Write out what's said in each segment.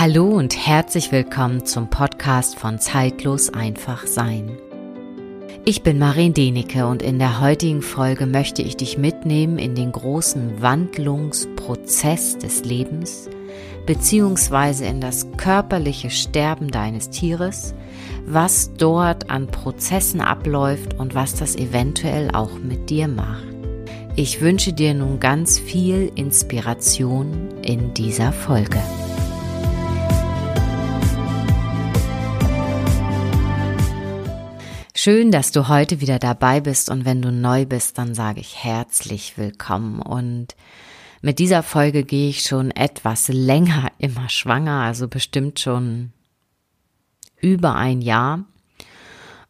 Hallo und herzlich willkommen zum Podcast von Zeitlos einfach sein. Ich bin Marin Denecke und in der heutigen Folge möchte ich dich mitnehmen in den großen Wandlungsprozess des Lebens beziehungsweise in das körperliche Sterben deines Tieres, was dort an Prozessen abläuft und was das eventuell auch mit dir macht. Ich wünsche dir nun ganz viel Inspiration in dieser Folge. Schön, dass du heute wieder dabei bist und wenn du neu bist, dann sage ich herzlich willkommen und mit dieser Folge gehe ich schon etwas länger immer schwanger, also bestimmt schon über ein Jahr.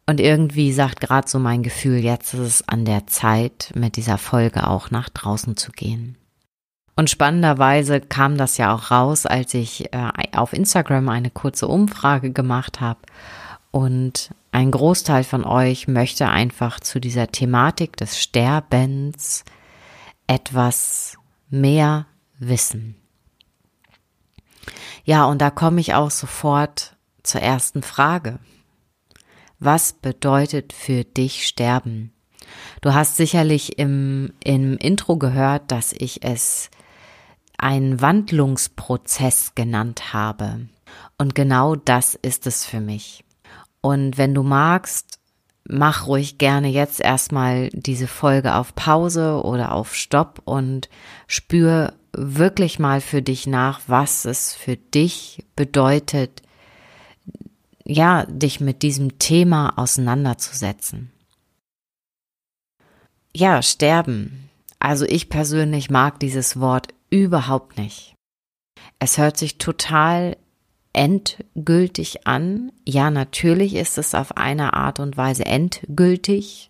Und irgendwie sagt gerade so mein Gefühl, jetzt ist es an der Zeit, mit dieser Folge auch nach draußen zu gehen. Und spannenderweise kam das ja auch raus, als ich äh, auf Instagram eine kurze Umfrage gemacht habe und ein Großteil von euch möchte einfach zu dieser Thematik des Sterbens etwas mehr wissen. Ja, und da komme ich auch sofort zur ersten Frage. Was bedeutet für dich Sterben? Du hast sicherlich im, im Intro gehört, dass ich es einen Wandlungsprozess genannt habe. Und genau das ist es für mich. Und wenn du magst, mach ruhig gerne jetzt erstmal diese Folge auf Pause oder auf Stopp und spür wirklich mal für dich nach, was es für dich bedeutet, ja, dich mit diesem Thema auseinanderzusetzen. Ja, sterben. Also ich persönlich mag dieses Wort überhaupt nicht. Es hört sich total endgültig an. Ja, natürlich ist es auf eine Art und Weise endgültig.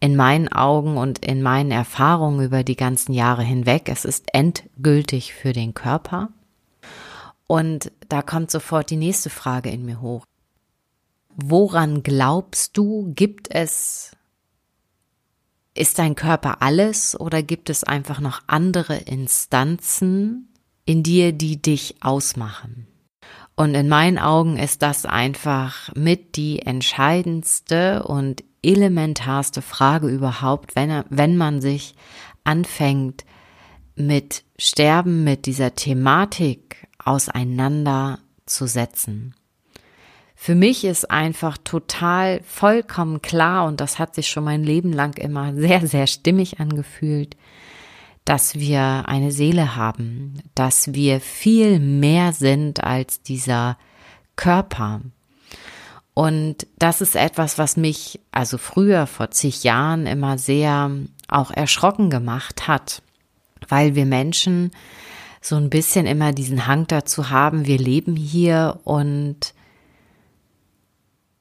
In meinen Augen und in meinen Erfahrungen über die ganzen Jahre hinweg, es ist endgültig für den Körper. Und da kommt sofort die nächste Frage in mir hoch. Woran glaubst du, gibt es, ist dein Körper alles oder gibt es einfach noch andere Instanzen in dir, die dich ausmachen? Und in meinen Augen ist das einfach mit die entscheidendste und elementarste Frage überhaupt, wenn, wenn man sich anfängt mit Sterben, mit dieser Thematik auseinanderzusetzen. Für mich ist einfach total vollkommen klar, und das hat sich schon mein Leben lang immer sehr, sehr stimmig angefühlt, dass wir eine Seele haben, dass wir viel mehr sind als dieser Körper. Und das ist etwas, was mich also früher vor zig Jahren immer sehr auch erschrocken gemacht hat, weil wir Menschen so ein bisschen immer diesen Hang dazu haben, wir leben hier und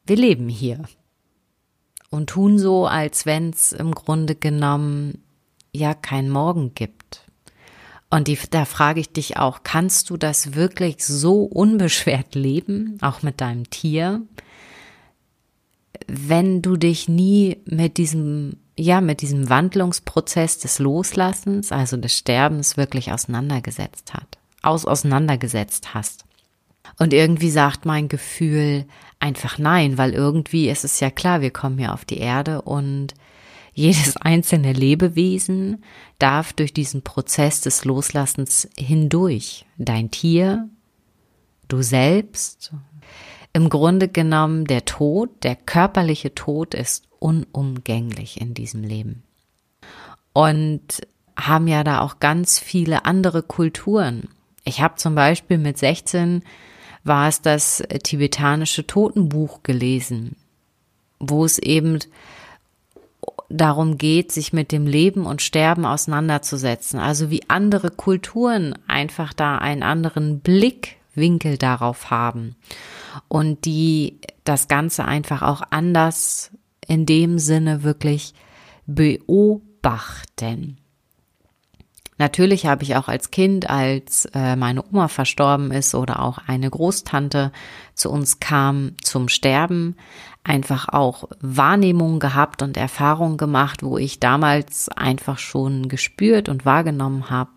wir leben hier und tun so, als wenn es im Grunde genommen ja kein Morgen gibt. Und die, da frage ich dich auch, kannst du das wirklich so unbeschwert leben, auch mit deinem Tier, wenn du dich nie mit diesem, ja, mit diesem Wandlungsprozess des Loslassens, also des Sterbens wirklich auseinandergesetzt hat, aus, auseinandergesetzt hast? Und irgendwie sagt mein Gefühl einfach nein, weil irgendwie ist es ja klar, wir kommen hier auf die Erde und jedes einzelne Lebewesen darf durch diesen Prozess des Loslassens hindurch. Dein Tier, du selbst. Im Grunde genommen der Tod, der körperliche Tod ist unumgänglich in diesem Leben. Und haben ja da auch ganz viele andere Kulturen. Ich habe zum Beispiel mit 16 war es das tibetanische Totenbuch gelesen, wo es eben darum geht, sich mit dem Leben und Sterben auseinanderzusetzen. Also wie andere Kulturen einfach da einen anderen Blickwinkel darauf haben und die das Ganze einfach auch anders in dem Sinne wirklich beobachten. Natürlich habe ich auch als Kind, als äh, meine Oma verstorben ist oder auch eine Großtante zu uns kam zum Sterben, einfach auch Wahrnehmungen gehabt und Erfahrungen gemacht, wo ich damals einfach schon gespürt und wahrgenommen habe,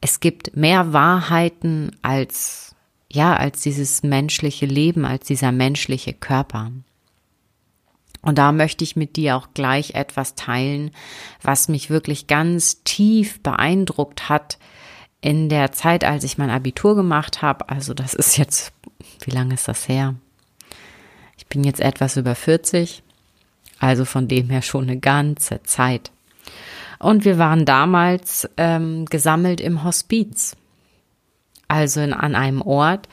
es gibt mehr Wahrheiten als ja, als dieses menschliche Leben, als dieser menschliche Körper. Und da möchte ich mit dir auch gleich etwas teilen, was mich wirklich ganz tief beeindruckt hat in der Zeit, als ich mein Abitur gemacht habe. Also das ist jetzt, wie lange ist das her? Bin jetzt etwas über 40, also von dem her schon eine ganze Zeit. Und wir waren damals ähm, gesammelt im Hospiz, also in, an einem Ort,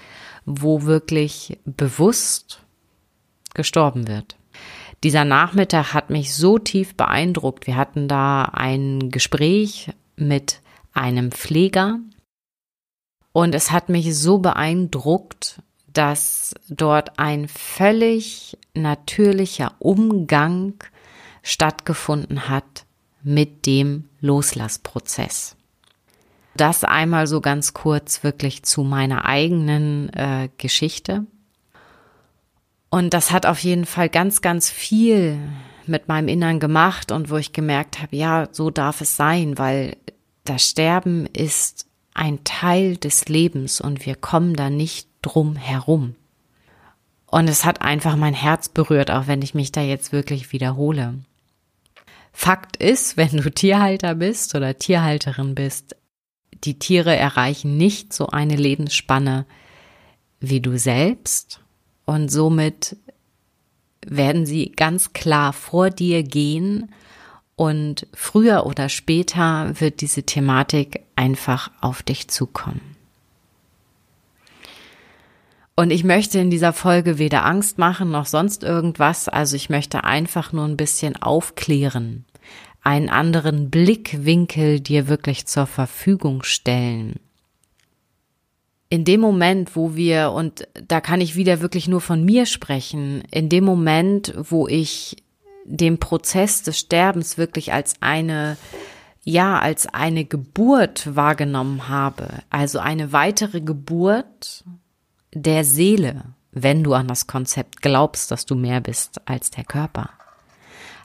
wo wirklich bewusst gestorben wird. Dieser Nachmittag hat mich so tief beeindruckt. Wir hatten da ein Gespräch mit einem Pfleger und es hat mich so beeindruckt, dass dort ein völlig natürlicher Umgang stattgefunden hat mit dem Loslassprozess. Das einmal so ganz kurz wirklich zu meiner eigenen äh, Geschichte. Und das hat auf jeden Fall ganz, ganz viel mit meinem Innern gemacht und wo ich gemerkt habe, ja, so darf es sein, weil das Sterben ist ein Teil des Lebens und wir kommen da nicht drum herum. Und es hat einfach mein Herz berührt, auch wenn ich mich da jetzt wirklich wiederhole. Fakt ist, wenn du Tierhalter bist oder Tierhalterin bist, die Tiere erreichen nicht so eine Lebensspanne wie du selbst und somit werden sie ganz klar vor dir gehen und früher oder später wird diese Thematik einfach auf dich zukommen. Und ich möchte in dieser Folge weder Angst machen noch sonst irgendwas, also ich möchte einfach nur ein bisschen aufklären, einen anderen Blickwinkel dir wirklich zur Verfügung stellen. In dem Moment, wo wir, und da kann ich wieder wirklich nur von mir sprechen, in dem Moment, wo ich den Prozess des Sterbens wirklich als eine, ja, als eine Geburt wahrgenommen habe, also eine weitere Geburt der Seele, wenn du an das Konzept glaubst, dass du mehr bist als der Körper,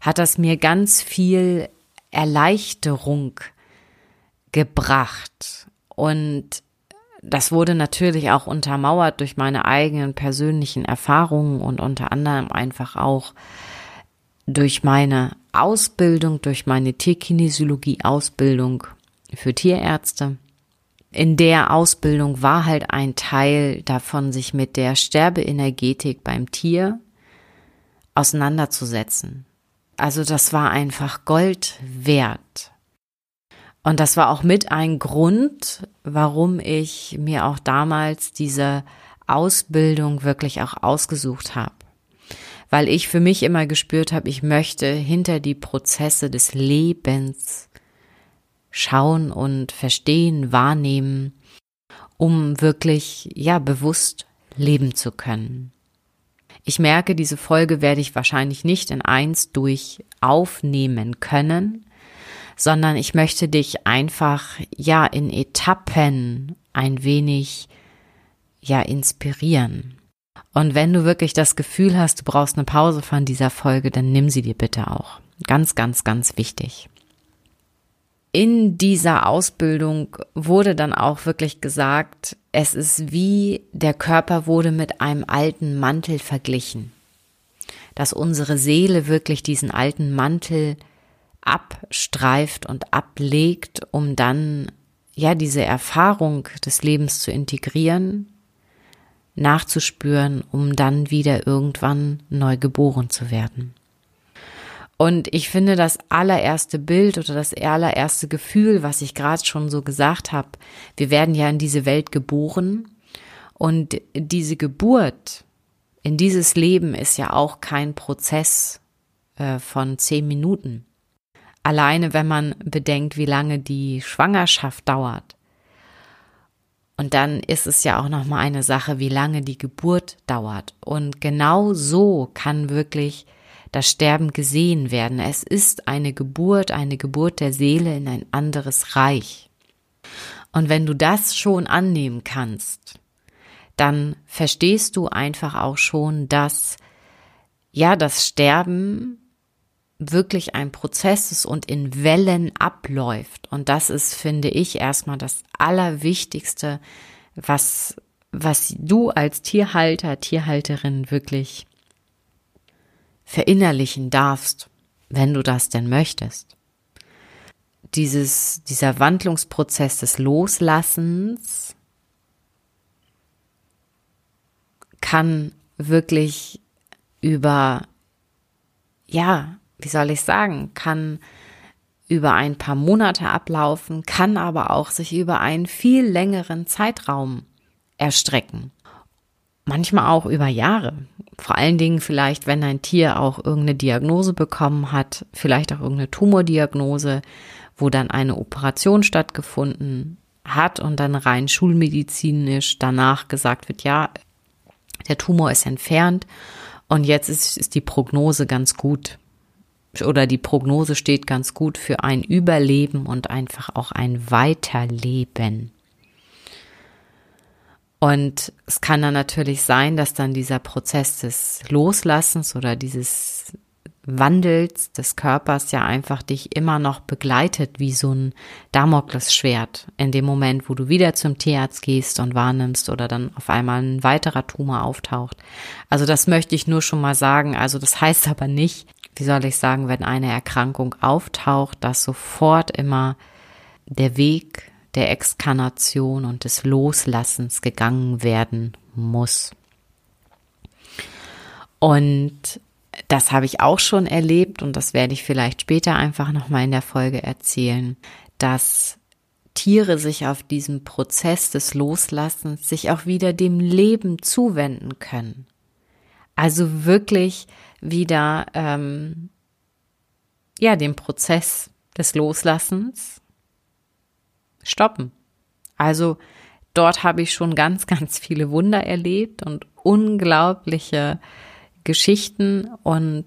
hat das mir ganz viel Erleichterung gebracht und das wurde natürlich auch untermauert durch meine eigenen persönlichen Erfahrungen und unter anderem einfach auch durch meine Ausbildung, durch meine Tierkinesiologie-Ausbildung für Tierärzte. In der Ausbildung war halt ein Teil davon, sich mit der Sterbeenergetik beim Tier auseinanderzusetzen. Also das war einfach Gold wert. Und das war auch mit ein Grund, warum ich mir auch damals diese Ausbildung wirklich auch ausgesucht habe. Weil ich für mich immer gespürt habe, ich möchte hinter die Prozesse des Lebens schauen und verstehen, wahrnehmen, um wirklich, ja, bewusst leben zu können. Ich merke, diese Folge werde ich wahrscheinlich nicht in eins durch aufnehmen können, sondern ich möchte dich einfach, ja, in Etappen ein wenig, ja, inspirieren. Und wenn du wirklich das Gefühl hast, du brauchst eine Pause von dieser Folge, dann nimm sie dir bitte auch. Ganz, ganz, ganz wichtig. In dieser Ausbildung wurde dann auch wirklich gesagt, es ist wie der Körper wurde mit einem alten Mantel verglichen. Dass unsere Seele wirklich diesen alten Mantel abstreift und ablegt, um dann ja diese Erfahrung des Lebens zu integrieren, nachzuspüren, um dann wieder irgendwann neu geboren zu werden. Und ich finde das allererste Bild oder das allererste Gefühl, was ich gerade schon so gesagt habe, wir werden ja in diese Welt geboren und diese Geburt in dieses Leben ist ja auch kein Prozess äh, von zehn Minuten. Alleine wenn man bedenkt, wie lange die Schwangerschaft dauert. Und dann ist es ja auch noch mal eine Sache, wie lange die Geburt dauert. Und genau so kann wirklich das Sterben gesehen werden. Es ist eine Geburt, eine Geburt der Seele in ein anderes Reich. Und wenn du das schon annehmen kannst, dann verstehst du einfach auch schon, dass ja das Sterben wirklich ein Prozess ist und in Wellen abläuft. Und das ist, finde ich, erstmal das Allerwichtigste, was, was du als Tierhalter, Tierhalterin wirklich verinnerlichen darfst, wenn du das denn möchtest. Dieses, dieser Wandlungsprozess des Loslassens kann wirklich über, ja, wie soll ich sagen, kann über ein paar Monate ablaufen, kann aber auch sich über einen viel längeren Zeitraum erstrecken. Manchmal auch über Jahre. Vor allen Dingen vielleicht, wenn ein Tier auch irgendeine Diagnose bekommen hat, vielleicht auch irgendeine Tumordiagnose, wo dann eine Operation stattgefunden hat und dann rein schulmedizinisch danach gesagt wird, ja, der Tumor ist entfernt und jetzt ist, ist die Prognose ganz gut oder die Prognose steht ganz gut für ein Überleben und einfach auch ein Weiterleben. Und es kann dann natürlich sein, dass dann dieser Prozess des Loslassens oder dieses Wandels des Körpers ja einfach dich immer noch begleitet wie so ein Damoklesschwert in dem Moment, wo du wieder zum Tierarzt gehst und wahrnimmst oder dann auf einmal ein weiterer Tumor auftaucht. Also das möchte ich nur schon mal sagen. Also das heißt aber nicht, wie soll ich sagen, wenn eine Erkrankung auftaucht, dass sofort immer der Weg der Exkarnation und des Loslassens gegangen werden muss. Und das habe ich auch schon erlebt und das werde ich vielleicht später einfach nochmal in der Folge erzählen, dass Tiere sich auf diesem Prozess des Loslassens sich auch wieder dem Leben zuwenden können. Also wirklich wieder ähm, ja den Prozess des Loslassens stoppen. Also dort habe ich schon ganz, ganz viele Wunder erlebt und unglaubliche Geschichten und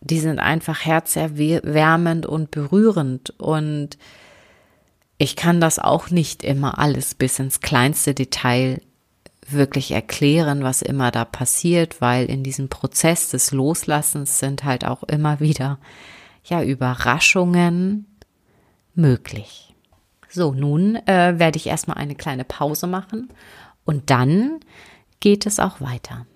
die sind einfach herzerwärmend und berührend und ich kann das auch nicht immer alles bis ins kleinste Detail wirklich erklären, was immer da passiert, weil in diesem Prozess des Loslassens sind halt auch immer wieder ja Überraschungen möglich. So, nun äh, werde ich erstmal eine kleine Pause machen und dann geht es auch weiter.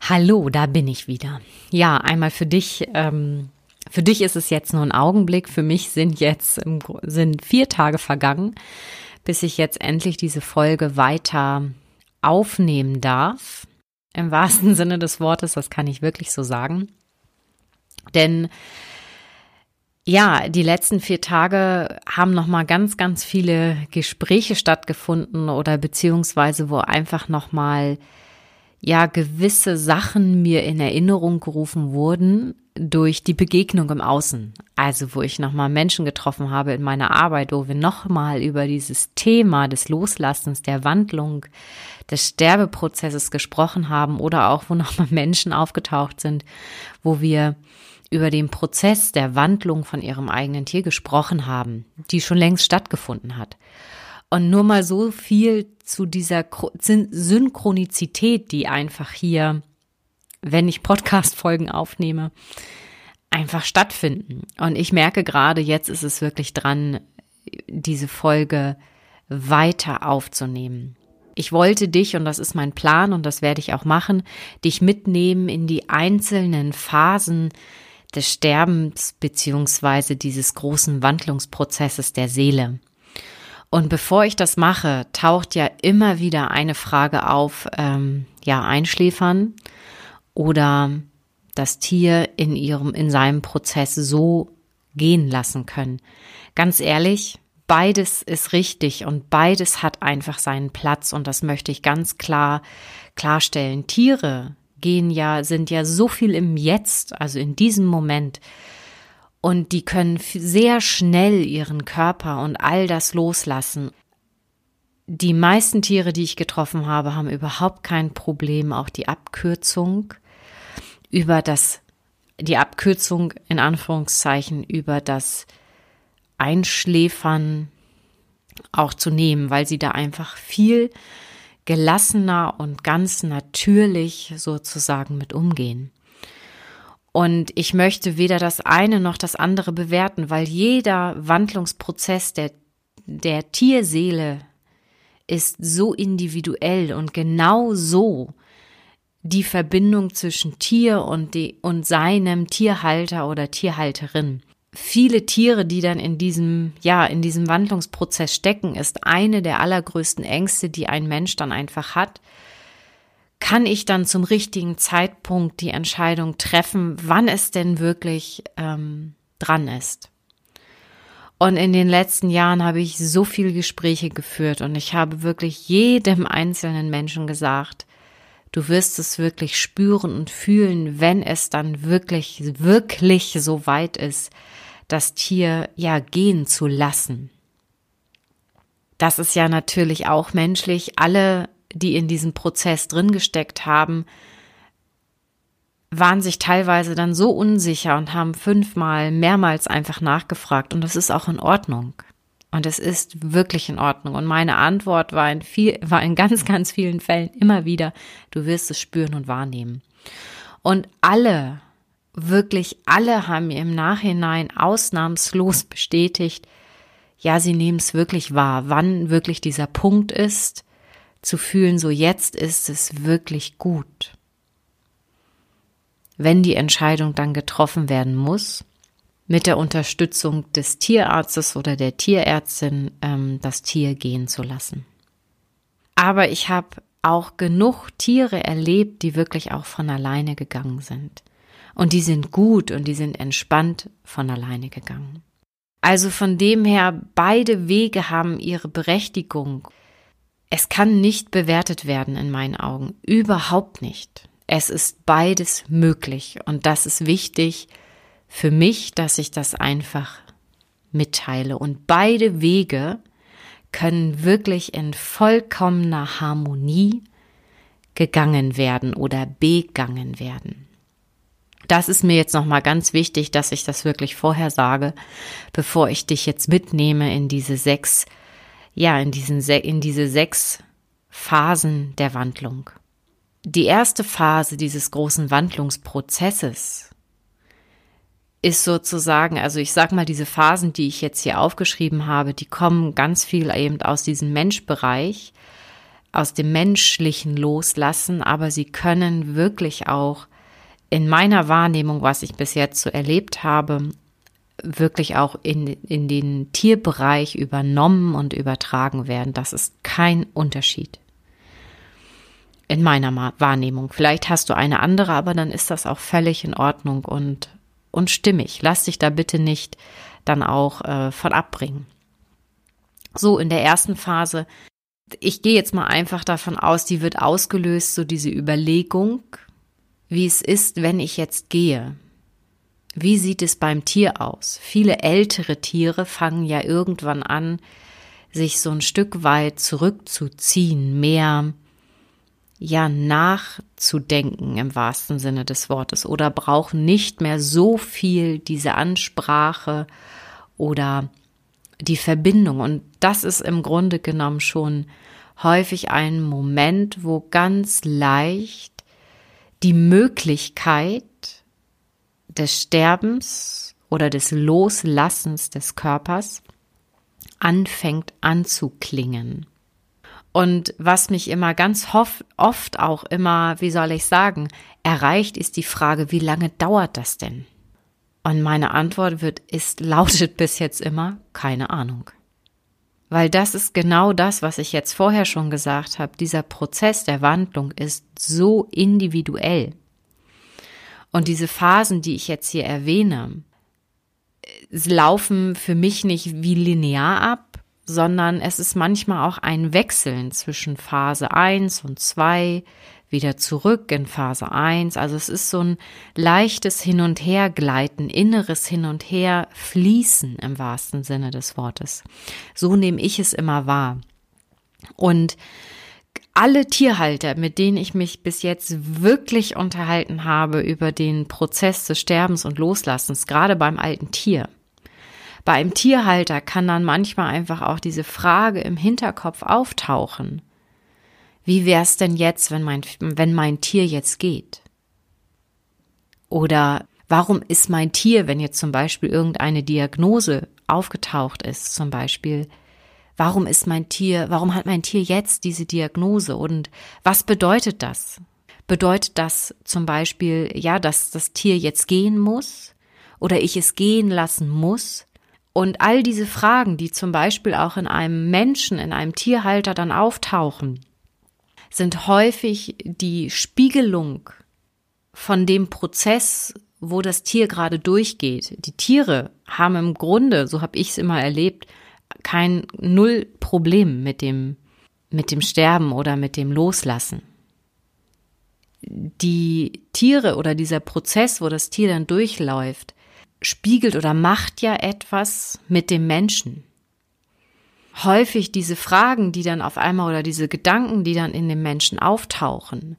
Hallo, da bin ich wieder. Ja, einmal für dich. Ähm, für dich ist es jetzt nur ein Augenblick. Für mich sind jetzt sind vier Tage vergangen bis ich jetzt endlich diese Folge weiter aufnehmen darf. Im wahrsten Sinne des Wortes, das kann ich wirklich so sagen. Denn ja, die letzten vier Tage haben noch mal ganz, ganz viele Gespräche stattgefunden oder beziehungsweise wo einfach noch mal ja gewisse Sachen mir in Erinnerung gerufen wurden durch die Begegnung im Außen. Also wo ich nochmal Menschen getroffen habe in meiner Arbeit, wo wir nochmal über dieses Thema des Loslassens, der Wandlung, des Sterbeprozesses gesprochen haben oder auch wo nochmal Menschen aufgetaucht sind, wo wir über den Prozess der Wandlung von ihrem eigenen Tier gesprochen haben, die schon längst stattgefunden hat. Und nur mal so viel zu dieser Synchronizität, die einfach hier, wenn ich Podcast-Folgen aufnehme, einfach stattfinden. Und ich merke gerade, jetzt ist es wirklich dran, diese Folge weiter aufzunehmen. Ich wollte dich, und das ist mein Plan, und das werde ich auch machen, dich mitnehmen in die einzelnen Phasen des Sterbens beziehungsweise dieses großen Wandlungsprozesses der Seele. Und bevor ich das mache, taucht ja immer wieder eine Frage auf, ähm, ja, einschläfern oder das Tier in ihrem, in seinem Prozess so gehen lassen können. Ganz ehrlich, beides ist richtig und beides hat einfach seinen Platz und das möchte ich ganz klar klarstellen. Tiere gehen ja, sind ja so viel im Jetzt, also in diesem Moment und die können sehr schnell ihren Körper und all das loslassen. Die meisten Tiere, die ich getroffen habe, haben überhaupt kein Problem, auch die Abkürzung über das, die Abkürzung in Anführungszeichen über das Einschläfern auch zu nehmen, weil sie da einfach viel gelassener und ganz natürlich sozusagen mit umgehen. Und ich möchte weder das eine noch das andere bewerten, weil jeder Wandlungsprozess der, der Tierseele ist so individuell und genau so die Verbindung zwischen Tier und, die, und seinem Tierhalter oder Tierhalterin. Viele Tiere, die dann in diesem, ja, in diesem Wandlungsprozess stecken, ist eine der allergrößten Ängste, die ein Mensch dann einfach hat. Kann ich dann zum richtigen Zeitpunkt die Entscheidung treffen, wann es denn wirklich ähm, dran ist? Und in den letzten Jahren habe ich so viele Gespräche geführt und ich habe wirklich jedem einzelnen Menschen gesagt, du wirst es wirklich spüren und fühlen, wenn es dann wirklich, wirklich so weit ist, das Tier ja gehen zu lassen. Das ist ja natürlich auch menschlich. Alle, die in diesem Prozess drin gesteckt haben, waren sich teilweise dann so unsicher und haben fünfmal, mehrmals einfach nachgefragt. Und das ist auch in Ordnung. Und es ist wirklich in Ordnung. Und meine Antwort war in viel, war in ganz, ganz vielen Fällen immer wieder, du wirst es spüren und wahrnehmen. Und alle, wirklich alle haben im Nachhinein ausnahmslos bestätigt, ja, sie nehmen es wirklich wahr, wann wirklich dieser Punkt ist, zu fühlen, so jetzt ist es wirklich gut wenn die Entscheidung dann getroffen werden muss, mit der Unterstützung des Tierarztes oder der Tierärztin ähm, das Tier gehen zu lassen. Aber ich habe auch genug Tiere erlebt, die wirklich auch von alleine gegangen sind. Und die sind gut und die sind entspannt von alleine gegangen. Also von dem her, beide Wege haben ihre Berechtigung. Es kann nicht bewertet werden in meinen Augen. Überhaupt nicht. Es ist beides möglich und das ist wichtig für mich, dass ich das einfach mitteile. Und beide Wege können wirklich in vollkommener Harmonie gegangen werden oder begangen werden. Das ist mir jetzt nochmal ganz wichtig, dass ich das wirklich vorher sage, bevor ich dich jetzt mitnehme in diese sechs, ja, in diesen, in diese sechs Phasen der Wandlung. Die erste Phase dieses großen Wandlungsprozesses ist sozusagen, also ich sag mal, diese Phasen, die ich jetzt hier aufgeschrieben habe, die kommen ganz viel eben aus diesem Menschbereich, aus dem menschlichen Loslassen, aber sie können wirklich auch in meiner Wahrnehmung, was ich bis jetzt so erlebt habe, wirklich auch in, in den Tierbereich übernommen und übertragen werden. Das ist kein Unterschied in meiner Wahrnehmung. Vielleicht hast du eine andere, aber dann ist das auch völlig in Ordnung und, und stimmig. Lass dich da bitte nicht dann auch äh, von abbringen. So, in der ersten Phase, ich gehe jetzt mal einfach davon aus, die wird ausgelöst, so diese Überlegung, wie es ist, wenn ich jetzt gehe. Wie sieht es beim Tier aus? Viele ältere Tiere fangen ja irgendwann an, sich so ein Stück weit zurückzuziehen, mehr ja nachzudenken im wahrsten Sinne des Wortes oder brauchen nicht mehr so viel diese Ansprache oder die Verbindung. Und das ist im Grunde genommen schon häufig ein Moment, wo ganz leicht die Möglichkeit des Sterbens oder des Loslassens des Körpers anfängt anzuklingen. Und was mich immer ganz oft auch immer, wie soll ich sagen, erreicht, ist die Frage, wie lange dauert das denn? Und meine Antwort wird, ist, lautet bis jetzt immer, keine Ahnung. Weil das ist genau das, was ich jetzt vorher schon gesagt habe. Dieser Prozess der Wandlung ist so individuell. Und diese Phasen, die ich jetzt hier erwähne, laufen für mich nicht wie linear ab, sondern es ist manchmal auch ein Wechseln zwischen Phase 1 und 2, wieder zurück in Phase 1. Also es ist so ein leichtes Hin- und Hergleiten, inneres Hin- und Her fließen im wahrsten Sinne des Wortes. So nehme ich es immer wahr. Und alle Tierhalter, mit denen ich mich bis jetzt wirklich unterhalten habe über den Prozess des Sterbens und Loslassens, gerade beim alten Tier, bei einem Tierhalter kann dann manchmal einfach auch diese Frage im Hinterkopf auftauchen. Wie wär's denn jetzt, wenn mein, wenn mein Tier jetzt geht? Oder warum ist mein Tier, wenn jetzt zum Beispiel irgendeine Diagnose aufgetaucht ist, zum Beispiel, warum ist mein Tier, warum hat mein Tier jetzt diese Diagnose und was bedeutet das? Bedeutet das zum Beispiel, ja, dass das Tier jetzt gehen muss oder ich es gehen lassen muss? Und all diese Fragen, die zum Beispiel auch in einem Menschen, in einem Tierhalter dann auftauchen, sind häufig die Spiegelung von dem Prozess, wo das Tier gerade durchgeht. Die Tiere haben im Grunde, so habe ich es immer erlebt, kein null Problem mit dem mit dem Sterben oder mit dem Loslassen. Die Tiere oder dieser Prozess, wo das Tier dann durchläuft, spiegelt oder macht ja etwas mit dem Menschen. Häufig diese Fragen, die dann auf einmal oder diese Gedanken, die dann in dem Menschen auftauchen,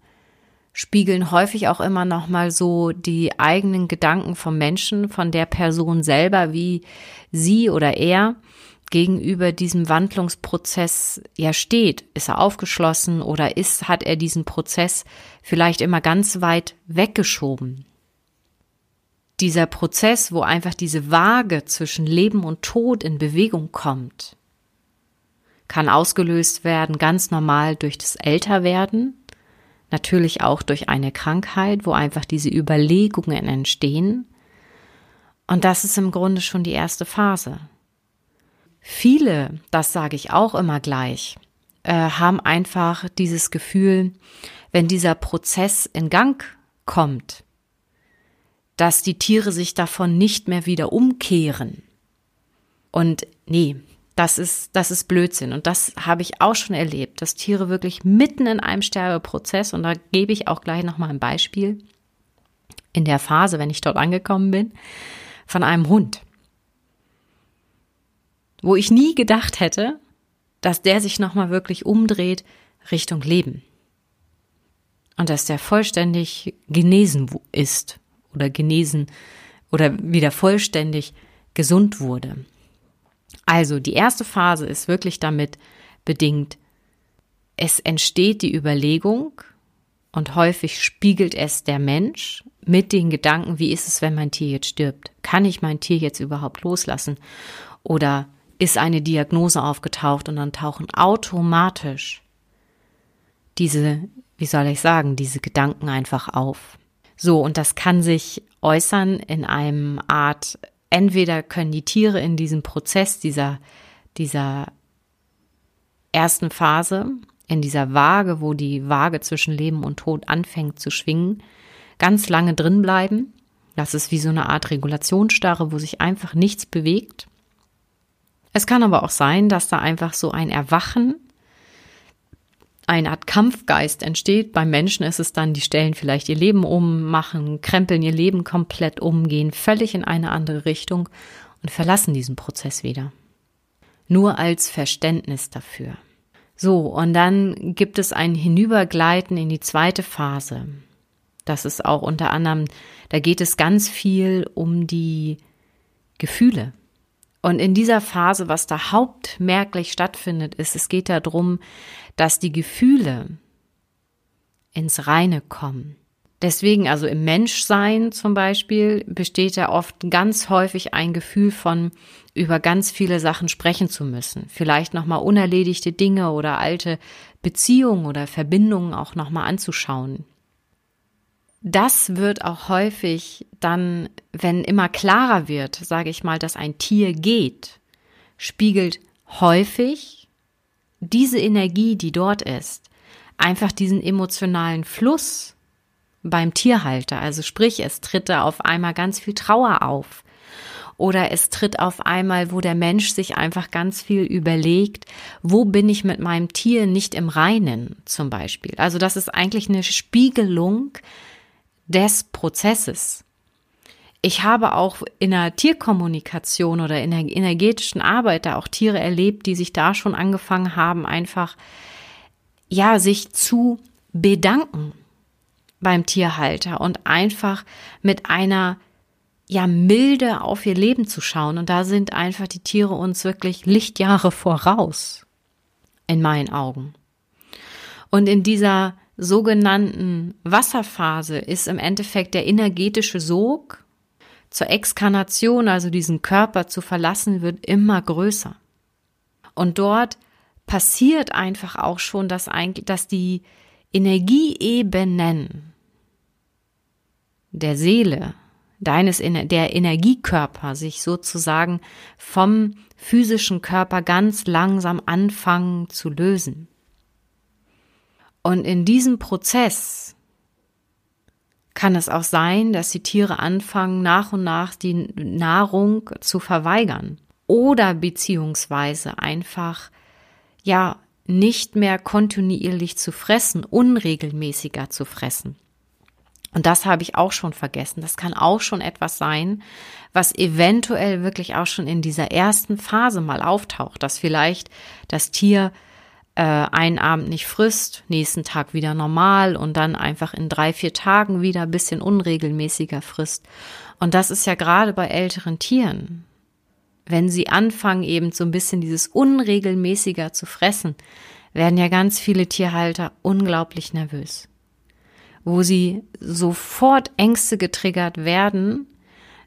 spiegeln häufig auch immer noch mal so die eigenen Gedanken vom Menschen, von der Person selber, wie sie oder er gegenüber diesem Wandlungsprozess ja steht. Ist er aufgeschlossen oder ist, hat er diesen Prozess vielleicht immer ganz weit weggeschoben? Dieser Prozess, wo einfach diese Waage zwischen Leben und Tod in Bewegung kommt, kann ausgelöst werden ganz normal durch das Älterwerden, natürlich auch durch eine Krankheit, wo einfach diese Überlegungen entstehen. Und das ist im Grunde schon die erste Phase. Viele, das sage ich auch immer gleich, äh, haben einfach dieses Gefühl, wenn dieser Prozess in Gang kommt, dass die Tiere sich davon nicht mehr wieder umkehren. Und nee, das ist, das ist Blödsinn. Und das habe ich auch schon erlebt, dass Tiere wirklich mitten in einem Sterbeprozess, und da gebe ich auch gleich nochmal ein Beispiel, in der Phase, wenn ich dort angekommen bin, von einem Hund. Wo ich nie gedacht hätte, dass der sich nochmal wirklich umdreht Richtung Leben. Und dass der vollständig genesen ist oder genesen oder wieder vollständig gesund wurde. Also die erste Phase ist wirklich damit bedingt, es entsteht die Überlegung und häufig spiegelt es der Mensch mit den Gedanken, wie ist es, wenn mein Tier jetzt stirbt? Kann ich mein Tier jetzt überhaupt loslassen? Oder ist eine Diagnose aufgetaucht und dann tauchen automatisch diese, wie soll ich sagen, diese Gedanken einfach auf. So, und das kann sich äußern in einem Art entweder können die Tiere in diesem Prozess dieser, dieser ersten Phase, in dieser Waage, wo die Waage zwischen Leben und Tod anfängt zu schwingen, ganz lange drin bleiben. Das ist wie so eine Art Regulationsstarre, wo sich einfach nichts bewegt. Es kann aber auch sein, dass da einfach so ein Erwachen eine Art Kampfgeist entsteht. Beim Menschen ist es dann, die stellen vielleicht ihr Leben um, machen, krempeln ihr Leben komplett um, gehen völlig in eine andere Richtung und verlassen diesen Prozess wieder. Nur als Verständnis dafür. So, und dann gibt es ein Hinübergleiten in die zweite Phase. Das ist auch unter anderem, da geht es ganz viel um die Gefühle. Und in dieser Phase, was da hauptmerklich stattfindet, ist, es geht darum, dass die Gefühle ins Reine kommen. Deswegen, also im Menschsein zum Beispiel, besteht ja oft ganz häufig ein Gefühl von, über ganz viele Sachen sprechen zu müssen. Vielleicht nochmal unerledigte Dinge oder alte Beziehungen oder Verbindungen auch nochmal anzuschauen. Das wird auch häufig dann, wenn immer klarer wird, sage ich mal, dass ein Tier geht, spiegelt häufig diese Energie, die dort ist, einfach diesen emotionalen Fluss beim Tierhalter. Also sprich, es tritt da auf einmal ganz viel Trauer auf. Oder es tritt auf einmal, wo der Mensch sich einfach ganz viel überlegt, wo bin ich mit meinem Tier nicht im Reinen zum Beispiel. Also das ist eigentlich eine Spiegelung des Prozesses. Ich habe auch in der Tierkommunikation oder in der energetischen Arbeit da auch Tiere erlebt, die sich da schon angefangen haben, einfach, ja, sich zu bedanken beim Tierhalter und einfach mit einer ja milde auf ihr Leben zu schauen und da sind einfach die Tiere uns wirklich Lichtjahre voraus in meinen Augen. Und in dieser sogenannten Wasserphase ist im Endeffekt der energetische Sog zur Exkarnation, also diesen Körper zu verlassen, wird immer größer. Und dort passiert einfach auch schon, dass eigentlich, dass die Energieebenen der Seele, deines, der Energiekörper sich sozusagen vom physischen Körper ganz langsam anfangen zu lösen. Und in diesem Prozess kann es auch sein, dass die Tiere anfangen, nach und nach die Nahrung zu verweigern oder beziehungsweise einfach, ja, nicht mehr kontinuierlich zu fressen, unregelmäßiger zu fressen. Und das habe ich auch schon vergessen. Das kann auch schon etwas sein, was eventuell wirklich auch schon in dieser ersten Phase mal auftaucht, dass vielleicht das Tier äh, einen Abend nicht frisst, nächsten Tag wieder normal und dann einfach in drei, vier Tagen wieder ein bisschen unregelmäßiger frisst. Und das ist ja gerade bei älteren Tieren wenn sie anfangen, eben so ein bisschen dieses unregelmäßiger zu fressen, werden ja ganz viele Tierhalter unglaublich nervös. Wo sie sofort Ängste getriggert werden,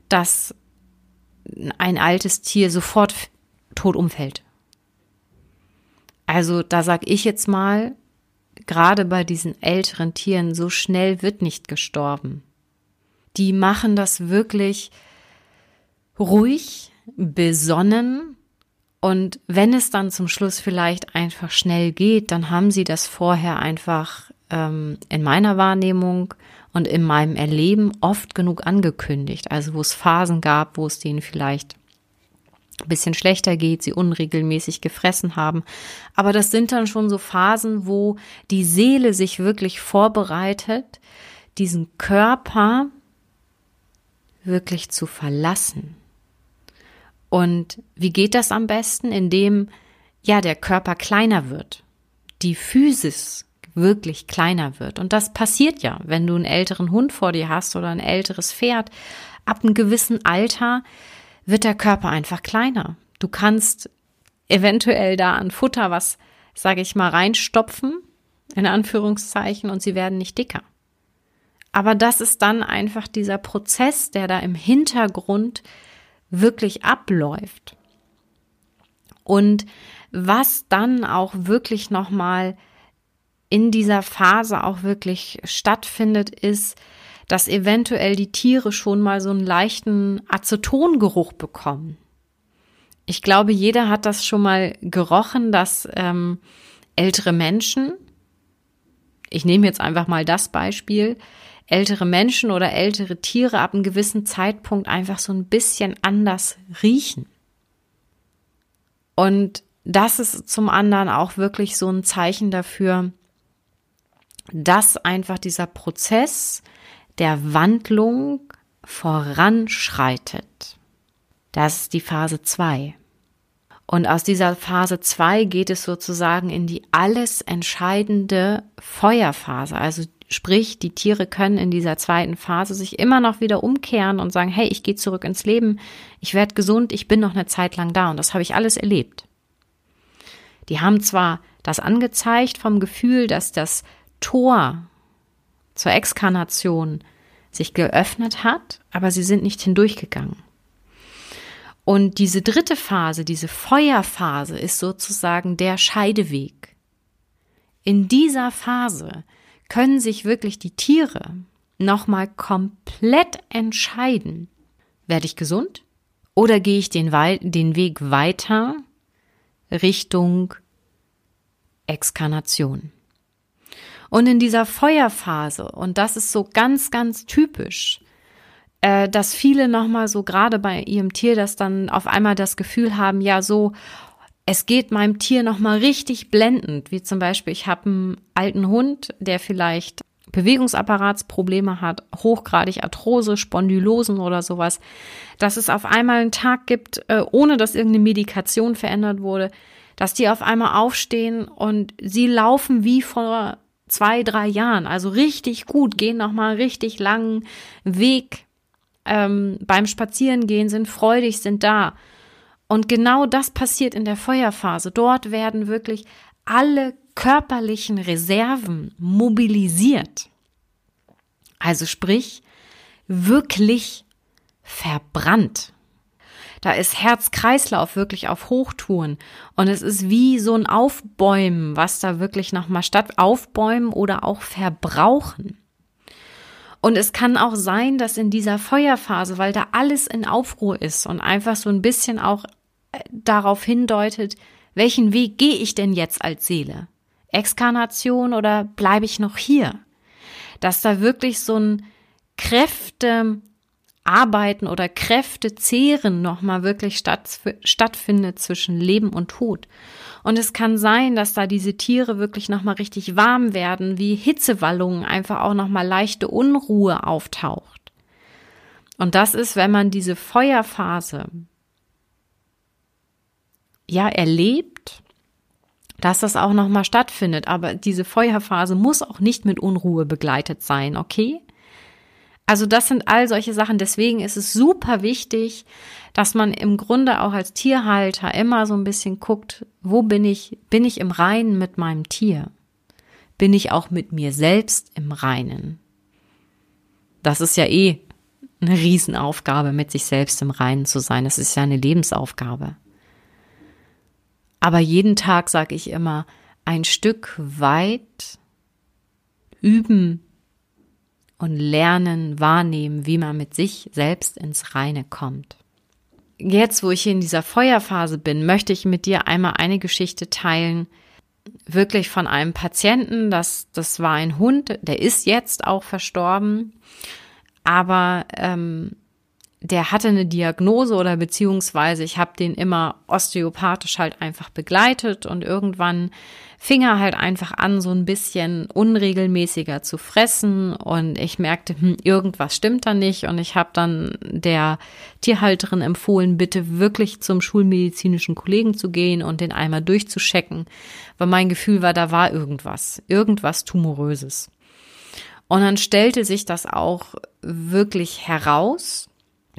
dass ein altes Tier sofort tot umfällt. Also da sag ich jetzt mal, gerade bei diesen älteren Tieren, so schnell wird nicht gestorben. Die machen das wirklich ruhig, besonnen und wenn es dann zum Schluss vielleicht einfach schnell geht, dann haben sie das vorher einfach ähm, in meiner Wahrnehmung und in meinem Erleben oft genug angekündigt. Also wo es Phasen gab, wo es denen vielleicht bisschen schlechter geht, sie unregelmäßig gefressen haben. Aber das sind dann schon so Phasen, wo die Seele sich wirklich vorbereitet, diesen Körper wirklich zu verlassen. Und wie geht das am besten? Indem ja der Körper kleiner wird, die Physis wirklich kleiner wird. Und das passiert ja, wenn du einen älteren Hund vor dir hast oder ein älteres Pferd. Ab einem gewissen Alter wird der Körper einfach kleiner. Du kannst eventuell da an Futter was, sage ich mal, reinstopfen, in Anführungszeichen, und sie werden nicht dicker. Aber das ist dann einfach dieser Prozess, der da im Hintergrund wirklich abläuft. Und was dann auch wirklich nochmal in dieser Phase auch wirklich stattfindet, ist, dass eventuell die Tiere schon mal so einen leichten Acetongeruch bekommen. Ich glaube, jeder hat das schon mal gerochen, dass ähm, ältere Menschen, ich nehme jetzt einfach mal das Beispiel, ältere Menschen oder ältere Tiere ab einem gewissen Zeitpunkt einfach so ein bisschen anders riechen. Und das ist zum anderen auch wirklich so ein Zeichen dafür, dass einfach dieser Prozess der Wandlung voranschreitet. Das ist die Phase 2. Und aus dieser Phase 2 geht es sozusagen in die alles entscheidende Feuerphase, also Sprich, die Tiere können in dieser zweiten Phase sich immer noch wieder umkehren und sagen, hey, ich gehe zurück ins Leben, ich werde gesund, ich bin noch eine Zeit lang da und das habe ich alles erlebt. Die haben zwar das angezeigt vom Gefühl, dass das Tor zur Exkarnation sich geöffnet hat, aber sie sind nicht hindurchgegangen. Und diese dritte Phase, diese Feuerphase ist sozusagen der Scheideweg. In dieser Phase können sich wirklich die Tiere nochmal komplett entscheiden. Werde ich gesund oder gehe ich den, den Weg weiter Richtung Exkarnation? Und in dieser Feuerphase, und das ist so ganz, ganz typisch, äh, dass viele nochmal so gerade bei ihrem Tier das dann auf einmal das Gefühl haben, ja, so, es geht meinem Tier nochmal richtig blendend, wie zum Beispiel, ich habe einen alten Hund, der vielleicht Bewegungsapparatsprobleme hat, hochgradig Arthrose, Spondylosen oder sowas, dass es auf einmal einen Tag gibt, äh, ohne dass irgendeine Medikation verändert wurde, dass die auf einmal aufstehen und sie laufen wie vor zwei, drei Jahren, also richtig gut, gehen nochmal richtig langen Weg ähm, beim Spazierengehen, sind freudig, sind da. Und genau das passiert in der Feuerphase. Dort werden wirklich alle körperlichen Reserven mobilisiert. Also sprich, wirklich verbrannt. Da ist Herz-Kreislauf wirklich auf Hochtouren. Und es ist wie so ein Aufbäumen, was da wirklich nochmal statt aufbäumen oder auch verbrauchen. Und es kann auch sein, dass in dieser Feuerphase, weil da alles in Aufruhr ist und einfach so ein bisschen auch äh, darauf hindeutet, welchen Weg gehe ich denn jetzt als Seele? Exkarnation oder bleibe ich noch hier? Dass da wirklich so ein Kräfte arbeiten oder Kräfte zehren nochmal wirklich statt, stattfindet zwischen Leben und Tod. Und es kann sein, dass da diese Tiere wirklich nochmal richtig warm werden, wie Hitzewallungen, einfach auch nochmal leichte Unruhe auftaucht. Und das ist, wenn man diese Feuerphase ja erlebt, dass das auch nochmal stattfindet. Aber diese Feuerphase muss auch nicht mit Unruhe begleitet sein, okay? Also das sind all solche Sachen. Deswegen ist es super wichtig, dass man im Grunde auch als Tierhalter immer so ein bisschen guckt, wo bin ich, bin ich im Reinen mit meinem Tier? Bin ich auch mit mir selbst im Reinen? Das ist ja eh eine Riesenaufgabe, mit sich selbst im Reinen zu sein. Das ist ja eine Lebensaufgabe. Aber jeden Tag sage ich immer, ein Stück weit üben und lernen, wahrnehmen, wie man mit sich selbst ins Reine kommt. Jetzt, wo ich in dieser Feuerphase bin, möchte ich mit dir einmal eine Geschichte teilen, wirklich von einem Patienten, das, das war ein Hund, der ist jetzt auch verstorben, aber ähm, der hatte eine Diagnose oder beziehungsweise ich habe den immer osteopathisch halt einfach begleitet und irgendwann fing er halt einfach an, so ein bisschen unregelmäßiger zu fressen und ich merkte, hm, irgendwas stimmt da nicht und ich habe dann der Tierhalterin empfohlen, bitte wirklich zum schulmedizinischen Kollegen zu gehen und den einmal durchzuschecken, weil mein Gefühl war, da war irgendwas, irgendwas tumoröses. Und dann stellte sich das auch wirklich heraus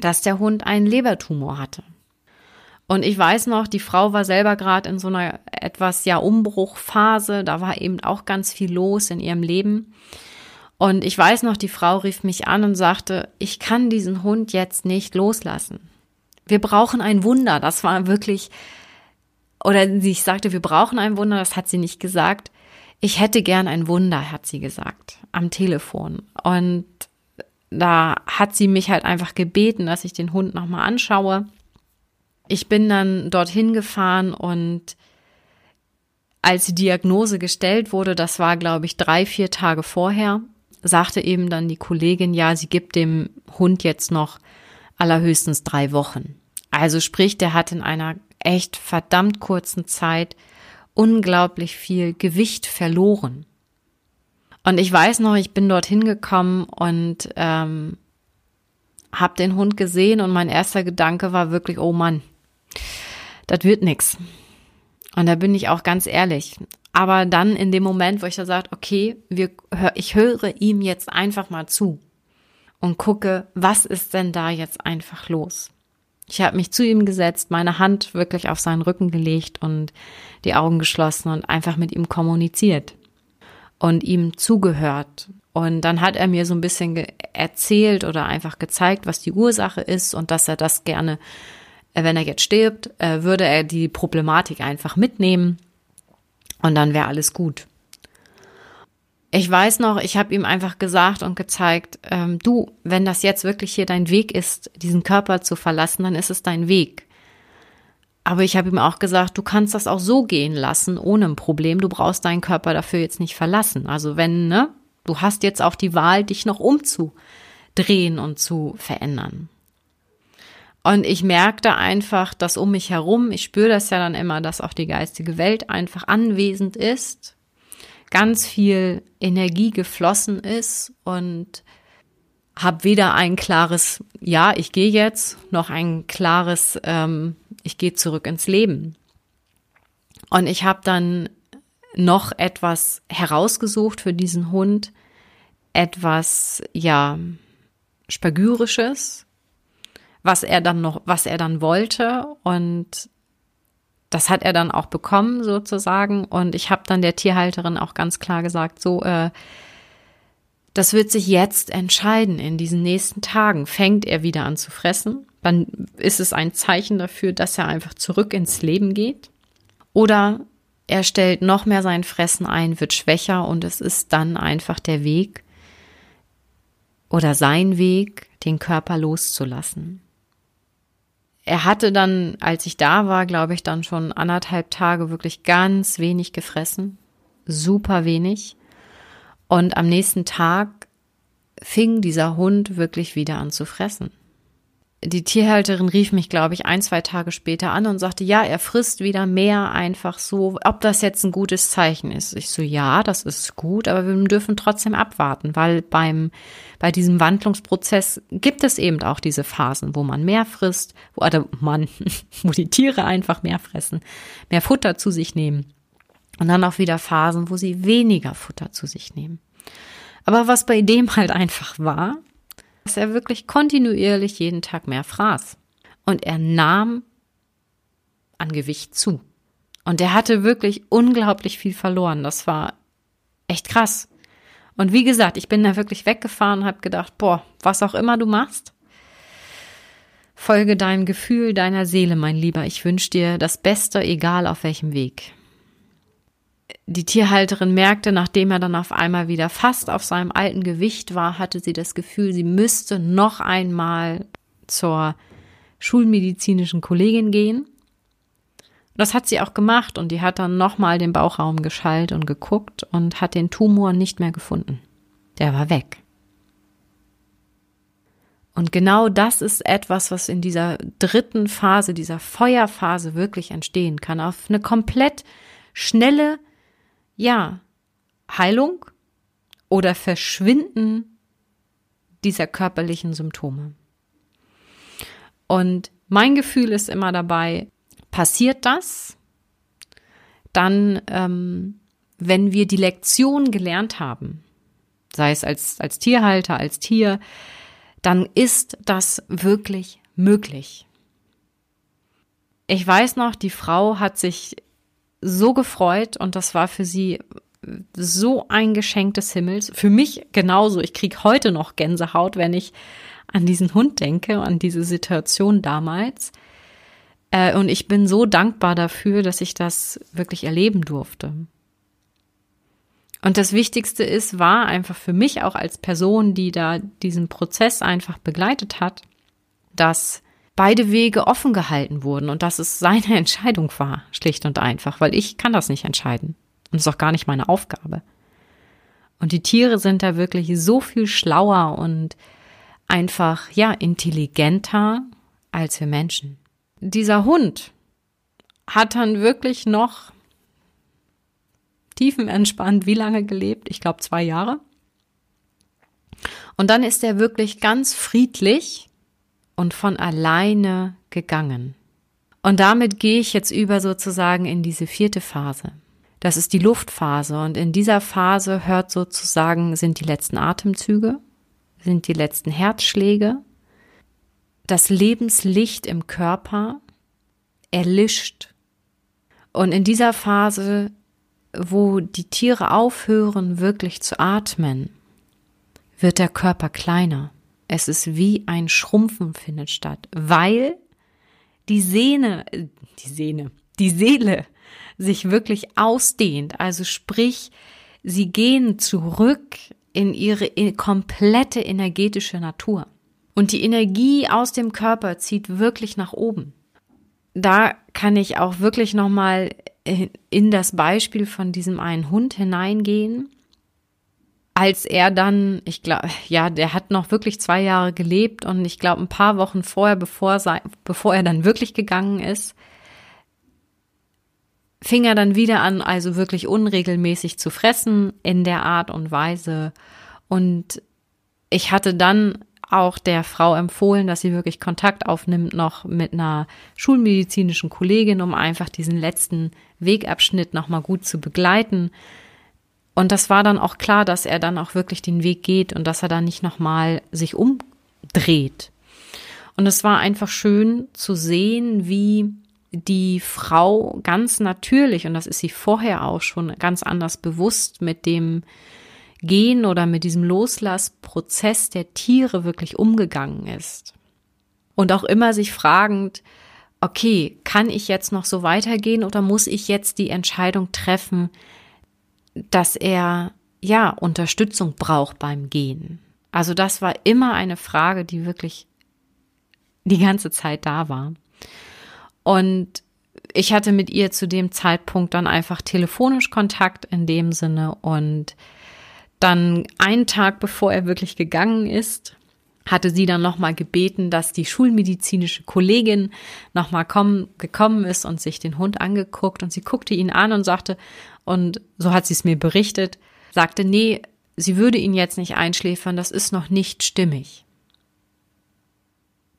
dass der Hund einen Lebertumor hatte. Und ich weiß noch, die Frau war selber gerade in so einer etwas ja Umbruchphase, da war eben auch ganz viel los in ihrem Leben. Und ich weiß noch, die Frau rief mich an und sagte, ich kann diesen Hund jetzt nicht loslassen. Wir brauchen ein Wunder. Das war wirklich, oder sie sagte, wir brauchen ein Wunder, das hat sie nicht gesagt. Ich hätte gern ein Wunder, hat sie gesagt, am Telefon. Und da hat sie mich halt einfach gebeten, dass ich den Hund nochmal anschaue. Ich bin dann dorthin gefahren und als die Diagnose gestellt wurde, das war, glaube ich, drei, vier Tage vorher, sagte eben dann die Kollegin, ja, sie gibt dem Hund jetzt noch allerhöchstens drei Wochen. Also sprich, der hat in einer echt verdammt kurzen Zeit unglaublich viel Gewicht verloren. Und ich weiß noch, ich bin dorthin gekommen und ähm, habe den Hund gesehen und mein erster Gedanke war wirklich, oh Mann, das wird nix. Und da bin ich auch ganz ehrlich. Aber dann in dem Moment, wo ich da sage, okay, wir, ich höre ihm jetzt einfach mal zu und gucke, was ist denn da jetzt einfach los? Ich habe mich zu ihm gesetzt, meine Hand wirklich auf seinen Rücken gelegt und die Augen geschlossen und einfach mit ihm kommuniziert und ihm zugehört. Und dann hat er mir so ein bisschen erzählt oder einfach gezeigt, was die Ursache ist und dass er das gerne, äh, wenn er jetzt stirbt, äh, würde er die Problematik einfach mitnehmen und dann wäre alles gut. Ich weiß noch, ich habe ihm einfach gesagt und gezeigt, ähm, du, wenn das jetzt wirklich hier dein Weg ist, diesen Körper zu verlassen, dann ist es dein Weg. Aber ich habe ihm auch gesagt, du kannst das auch so gehen lassen, ohne ein Problem. Du brauchst deinen Körper dafür jetzt nicht verlassen. Also wenn, ne, du hast jetzt auch die Wahl, dich noch umzudrehen und zu verändern. Und ich merkte einfach, dass um mich herum, ich spüre das ja dann immer, dass auch die geistige Welt einfach anwesend ist, ganz viel Energie geflossen ist und habe weder ein klares Ja, ich gehe jetzt, noch ein klares ähm, ich gehe zurück ins Leben. Und ich habe dann noch etwas herausgesucht für diesen Hund, etwas ja spagyrisches, was er dann noch, was er dann wollte und das hat er dann auch bekommen sozusagen und ich habe dann der Tierhalterin auch ganz klar gesagt, so äh, das wird sich jetzt entscheiden in diesen nächsten Tagen. Fängt er wieder an zu fressen dann ist es ein Zeichen dafür, dass er einfach zurück ins Leben geht. Oder er stellt noch mehr sein Fressen ein, wird schwächer und es ist dann einfach der Weg oder sein Weg, den Körper loszulassen. Er hatte dann, als ich da war, glaube ich, dann schon anderthalb Tage wirklich ganz wenig gefressen, super wenig. Und am nächsten Tag fing dieser Hund wirklich wieder an zu fressen die Tierhalterin rief mich, glaube ich, ein, zwei Tage später an und sagte, ja, er frisst wieder mehr einfach so, ob das jetzt ein gutes Zeichen ist. Ich so, ja, das ist gut, aber wir dürfen trotzdem abwarten, weil beim, bei diesem Wandlungsprozess gibt es eben auch diese Phasen, wo man mehr frisst, wo, oder man, wo die Tiere einfach mehr fressen, mehr Futter zu sich nehmen. Und dann auch wieder Phasen, wo sie weniger Futter zu sich nehmen. Aber was bei dem halt einfach war, dass er wirklich kontinuierlich jeden Tag mehr fraß. Und er nahm an Gewicht zu. Und er hatte wirklich unglaublich viel verloren. Das war echt krass. Und wie gesagt, ich bin da wirklich weggefahren und habe gedacht, boah, was auch immer du machst, folge deinem Gefühl, deiner Seele, mein Lieber. Ich wünsche dir das Beste, egal auf welchem Weg die Tierhalterin merkte, nachdem er dann auf einmal wieder fast auf seinem alten Gewicht war, hatte sie das Gefühl, sie müsste noch einmal zur schulmedizinischen Kollegin gehen. Das hat sie auch gemacht und die hat dann nochmal den Bauchraum geschallt und geguckt und hat den Tumor nicht mehr gefunden. Der war weg. Und genau das ist etwas, was in dieser dritten Phase, dieser Feuerphase wirklich entstehen kann. Auf eine komplett schnelle, ja, Heilung oder Verschwinden dieser körperlichen Symptome. Und mein Gefühl ist immer dabei, passiert das, dann, ähm, wenn wir die Lektion gelernt haben, sei es als, als Tierhalter, als Tier, dann ist das wirklich möglich. Ich weiß noch, die Frau hat sich so gefreut und das war für sie so ein Geschenk des Himmels. Für mich genauso. Ich kriege heute noch Gänsehaut, wenn ich an diesen Hund denke, an diese Situation damals. Äh, und ich bin so dankbar dafür, dass ich das wirklich erleben durfte. Und das Wichtigste ist, war einfach für mich auch als Person, die da diesen Prozess einfach begleitet hat, dass beide Wege offen gehalten wurden und dass es seine Entscheidung war, schlicht und einfach, weil ich kann das nicht entscheiden. Und es ist auch gar nicht meine Aufgabe. Und die Tiere sind da wirklich so viel schlauer und einfach, ja, intelligenter als wir Menschen. Dieser Hund hat dann wirklich noch tiefenentspannt wie lange gelebt? Ich glaube zwei Jahre. Und dann ist er wirklich ganz friedlich und von alleine gegangen. Und damit gehe ich jetzt über sozusagen in diese vierte Phase. Das ist die Luftphase und in dieser Phase hört sozusagen sind die letzten Atemzüge, sind die letzten Herzschläge, das Lebenslicht im Körper erlischt. Und in dieser Phase, wo die Tiere aufhören wirklich zu atmen, wird der Körper kleiner. Es ist wie ein Schrumpfen findet statt, weil die Sehne, die Sehne, die Seele sich wirklich ausdehnt. Also sprich, sie gehen zurück in ihre komplette energetische Natur. Und die Energie aus dem Körper zieht wirklich nach oben. Da kann ich auch wirklich nochmal in das Beispiel von diesem einen Hund hineingehen als er dann, ich glaube, ja, der hat noch wirklich zwei Jahre gelebt und ich glaube, ein paar Wochen vorher, bevor, bevor er dann wirklich gegangen ist, fing er dann wieder an, also wirklich unregelmäßig zu fressen in der Art und Weise. Und ich hatte dann auch der Frau empfohlen, dass sie wirklich Kontakt aufnimmt noch mit einer schulmedizinischen Kollegin, um einfach diesen letzten Wegabschnitt nochmal gut zu begleiten. Und das war dann auch klar, dass er dann auch wirklich den Weg geht und dass er dann nicht nochmal sich umdreht. Und es war einfach schön zu sehen, wie die Frau ganz natürlich, und das ist sie vorher auch schon ganz anders bewusst mit dem Gehen oder mit diesem Loslassprozess der Tiere wirklich umgegangen ist. Und auch immer sich fragend, okay, kann ich jetzt noch so weitergehen oder muss ich jetzt die Entscheidung treffen, dass er ja Unterstützung braucht beim Gehen? Also das war immer eine Frage, die wirklich die ganze Zeit da war. Und ich hatte mit ihr zu dem Zeitpunkt dann einfach telefonisch Kontakt in dem Sinne und dann einen Tag bevor er wirklich gegangen ist, hatte sie dann nochmal gebeten, dass die schulmedizinische Kollegin nochmal gekommen ist und sich den Hund angeguckt und sie guckte ihn an und sagte, und so hat sie es mir berichtet, sagte, nee, sie würde ihn jetzt nicht einschläfern, das ist noch nicht stimmig.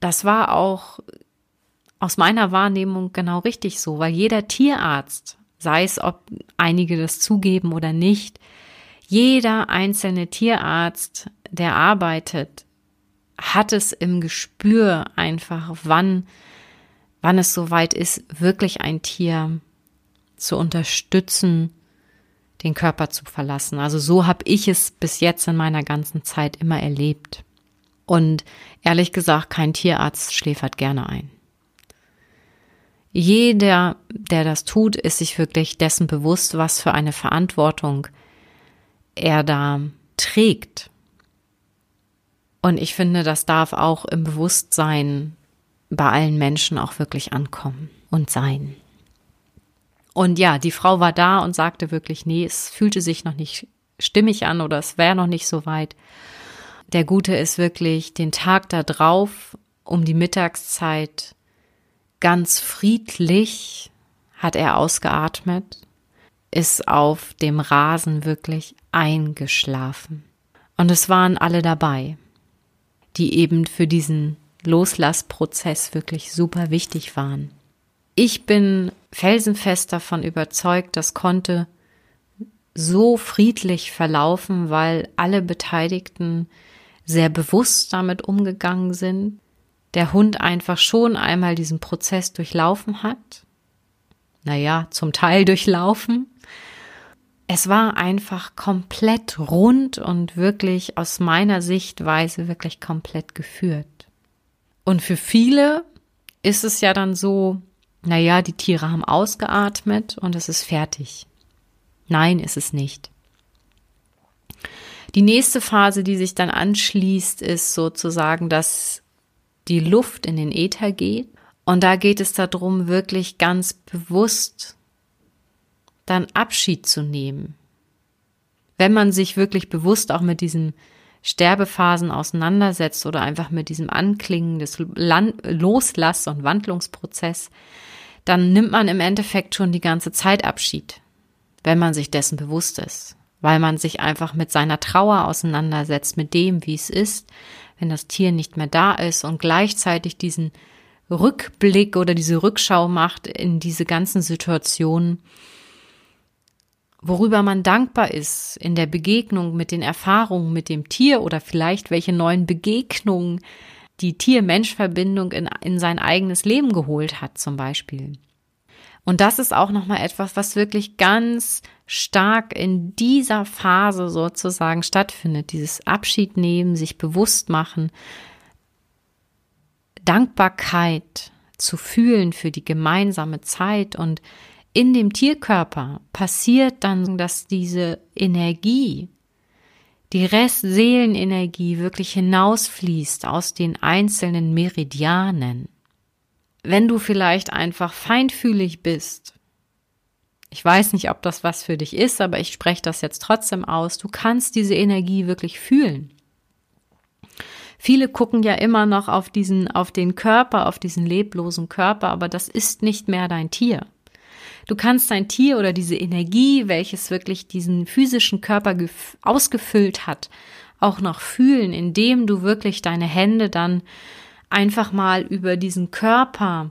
Das war auch aus meiner Wahrnehmung genau richtig so, weil jeder Tierarzt, sei es ob einige das zugeben oder nicht, jeder einzelne Tierarzt, der arbeitet, hat es im Gespür einfach, wann, wann es soweit ist, wirklich ein Tier zu unterstützen, den Körper zu verlassen. Also so habe ich es bis jetzt in meiner ganzen Zeit immer erlebt. Und ehrlich gesagt, kein Tierarzt schläfert gerne ein. Jeder, der das tut, ist sich wirklich dessen bewusst, was für eine Verantwortung er da trägt. Und ich finde, das darf auch im Bewusstsein bei allen Menschen auch wirklich ankommen und sein. Und ja, die Frau war da und sagte wirklich, nee, es fühlte sich noch nicht stimmig an oder es wäre noch nicht so weit. Der Gute ist wirklich den Tag da drauf um die Mittagszeit ganz friedlich hat er ausgeatmet, ist auf dem Rasen wirklich eingeschlafen. Und es waren alle dabei die eben für diesen Loslassprozess wirklich super wichtig waren. Ich bin felsenfest davon überzeugt, das konnte so friedlich verlaufen, weil alle Beteiligten sehr bewusst damit umgegangen sind. Der Hund einfach schon einmal diesen Prozess durchlaufen hat. Naja, zum Teil durchlaufen es war einfach komplett rund und wirklich aus meiner Sichtweise wirklich komplett geführt. Und für viele ist es ja dann so, naja, die Tiere haben ausgeatmet und es ist fertig. Nein, ist es nicht. Die nächste Phase, die sich dann anschließt, ist sozusagen, dass die Luft in den Äther geht. Und da geht es darum, wirklich ganz bewusst dann Abschied zu nehmen. Wenn man sich wirklich bewusst auch mit diesen Sterbephasen auseinandersetzt oder einfach mit diesem Anklingen des Loslass- und Wandlungsprozess, dann nimmt man im Endeffekt schon die ganze Zeit Abschied, wenn man sich dessen bewusst ist, weil man sich einfach mit seiner Trauer auseinandersetzt, mit dem, wie es ist, wenn das Tier nicht mehr da ist und gleichzeitig diesen Rückblick oder diese Rückschau macht in diese ganzen Situationen worüber man dankbar ist in der Begegnung mit den Erfahrungen mit dem Tier oder vielleicht welche neuen Begegnungen die Tier-Mensch-Verbindung in, in sein eigenes Leben geholt hat, zum Beispiel. Und das ist auch nochmal etwas, was wirklich ganz stark in dieser Phase sozusagen stattfindet. Dieses Abschied nehmen, sich bewusst machen, Dankbarkeit zu fühlen für die gemeinsame Zeit und in dem Tierkörper passiert dann, dass diese Energie, die Restseelenenergie wirklich hinausfließt aus den einzelnen Meridianen. Wenn du vielleicht einfach feinfühlig bist, ich weiß nicht, ob das was für dich ist, aber ich spreche das jetzt trotzdem aus, du kannst diese Energie wirklich fühlen. Viele gucken ja immer noch auf diesen, auf den Körper, auf diesen leblosen Körper, aber das ist nicht mehr dein Tier. Du kannst dein Tier oder diese Energie, welches wirklich diesen physischen Körper ausgefüllt hat, auch noch fühlen, indem du wirklich deine Hände dann einfach mal über diesen Körper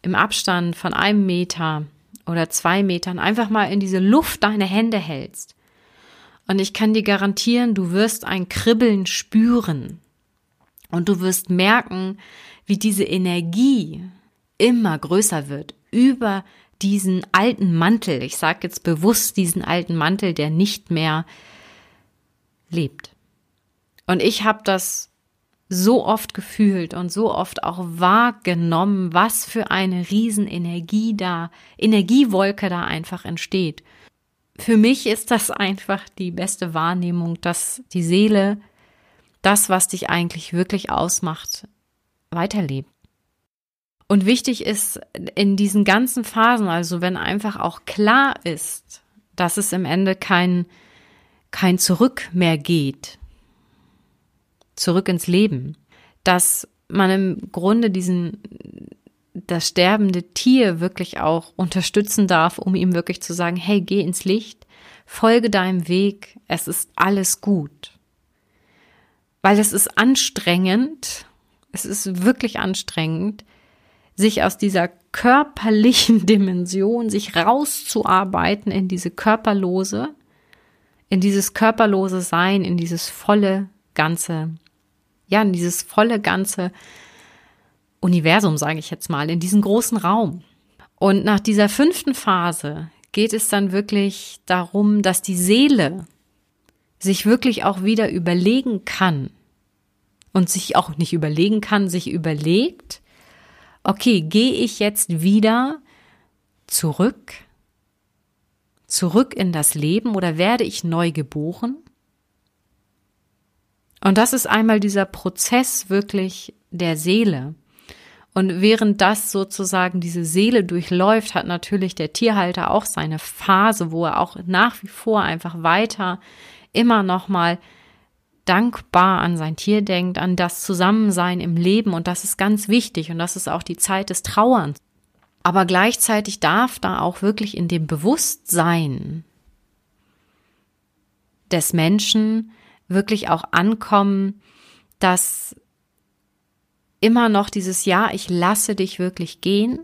im Abstand von einem Meter oder zwei Metern einfach mal in diese Luft deine Hände hältst. Und ich kann dir garantieren, du wirst ein Kribbeln spüren. Und du wirst merken, wie diese Energie immer größer wird über diesen alten Mantel, ich sage jetzt bewusst diesen alten Mantel, der nicht mehr lebt. Und ich habe das so oft gefühlt und so oft auch wahrgenommen, was für eine Riesenenergie da, Energiewolke da einfach entsteht. Für mich ist das einfach die beste Wahrnehmung, dass die Seele das, was dich eigentlich wirklich ausmacht, weiterlebt. Und wichtig ist in diesen ganzen Phasen, also wenn einfach auch klar ist, dass es im Ende kein, kein Zurück mehr geht, zurück ins Leben, dass man im Grunde diesen, das sterbende Tier wirklich auch unterstützen darf, um ihm wirklich zu sagen, hey, geh ins Licht, folge deinem Weg, es ist alles gut. Weil es ist anstrengend, es ist wirklich anstrengend, sich aus dieser körperlichen Dimension, sich rauszuarbeiten in diese körperlose, in dieses körperlose Sein, in dieses volle Ganze, ja, in dieses volle Ganze Universum, sage ich jetzt mal, in diesen großen Raum. Und nach dieser fünften Phase geht es dann wirklich darum, dass die Seele sich wirklich auch wieder überlegen kann und sich auch nicht überlegen kann, sich überlegt, okay, gehe ich jetzt wieder zurück, zurück in das Leben oder werde ich neu geboren? Und das ist einmal dieser Prozess wirklich der Seele. Und während das sozusagen diese Seele durchläuft, hat natürlich der Tierhalter auch seine Phase, wo er auch nach wie vor einfach weiter immer noch mal dankbar an sein Tier denkt, an das Zusammensein im Leben und das ist ganz wichtig und das ist auch die Zeit des Trauerns. Aber gleichzeitig darf da auch wirklich in dem Bewusstsein des Menschen wirklich auch ankommen, dass immer noch dieses Ja, ich lasse dich wirklich gehen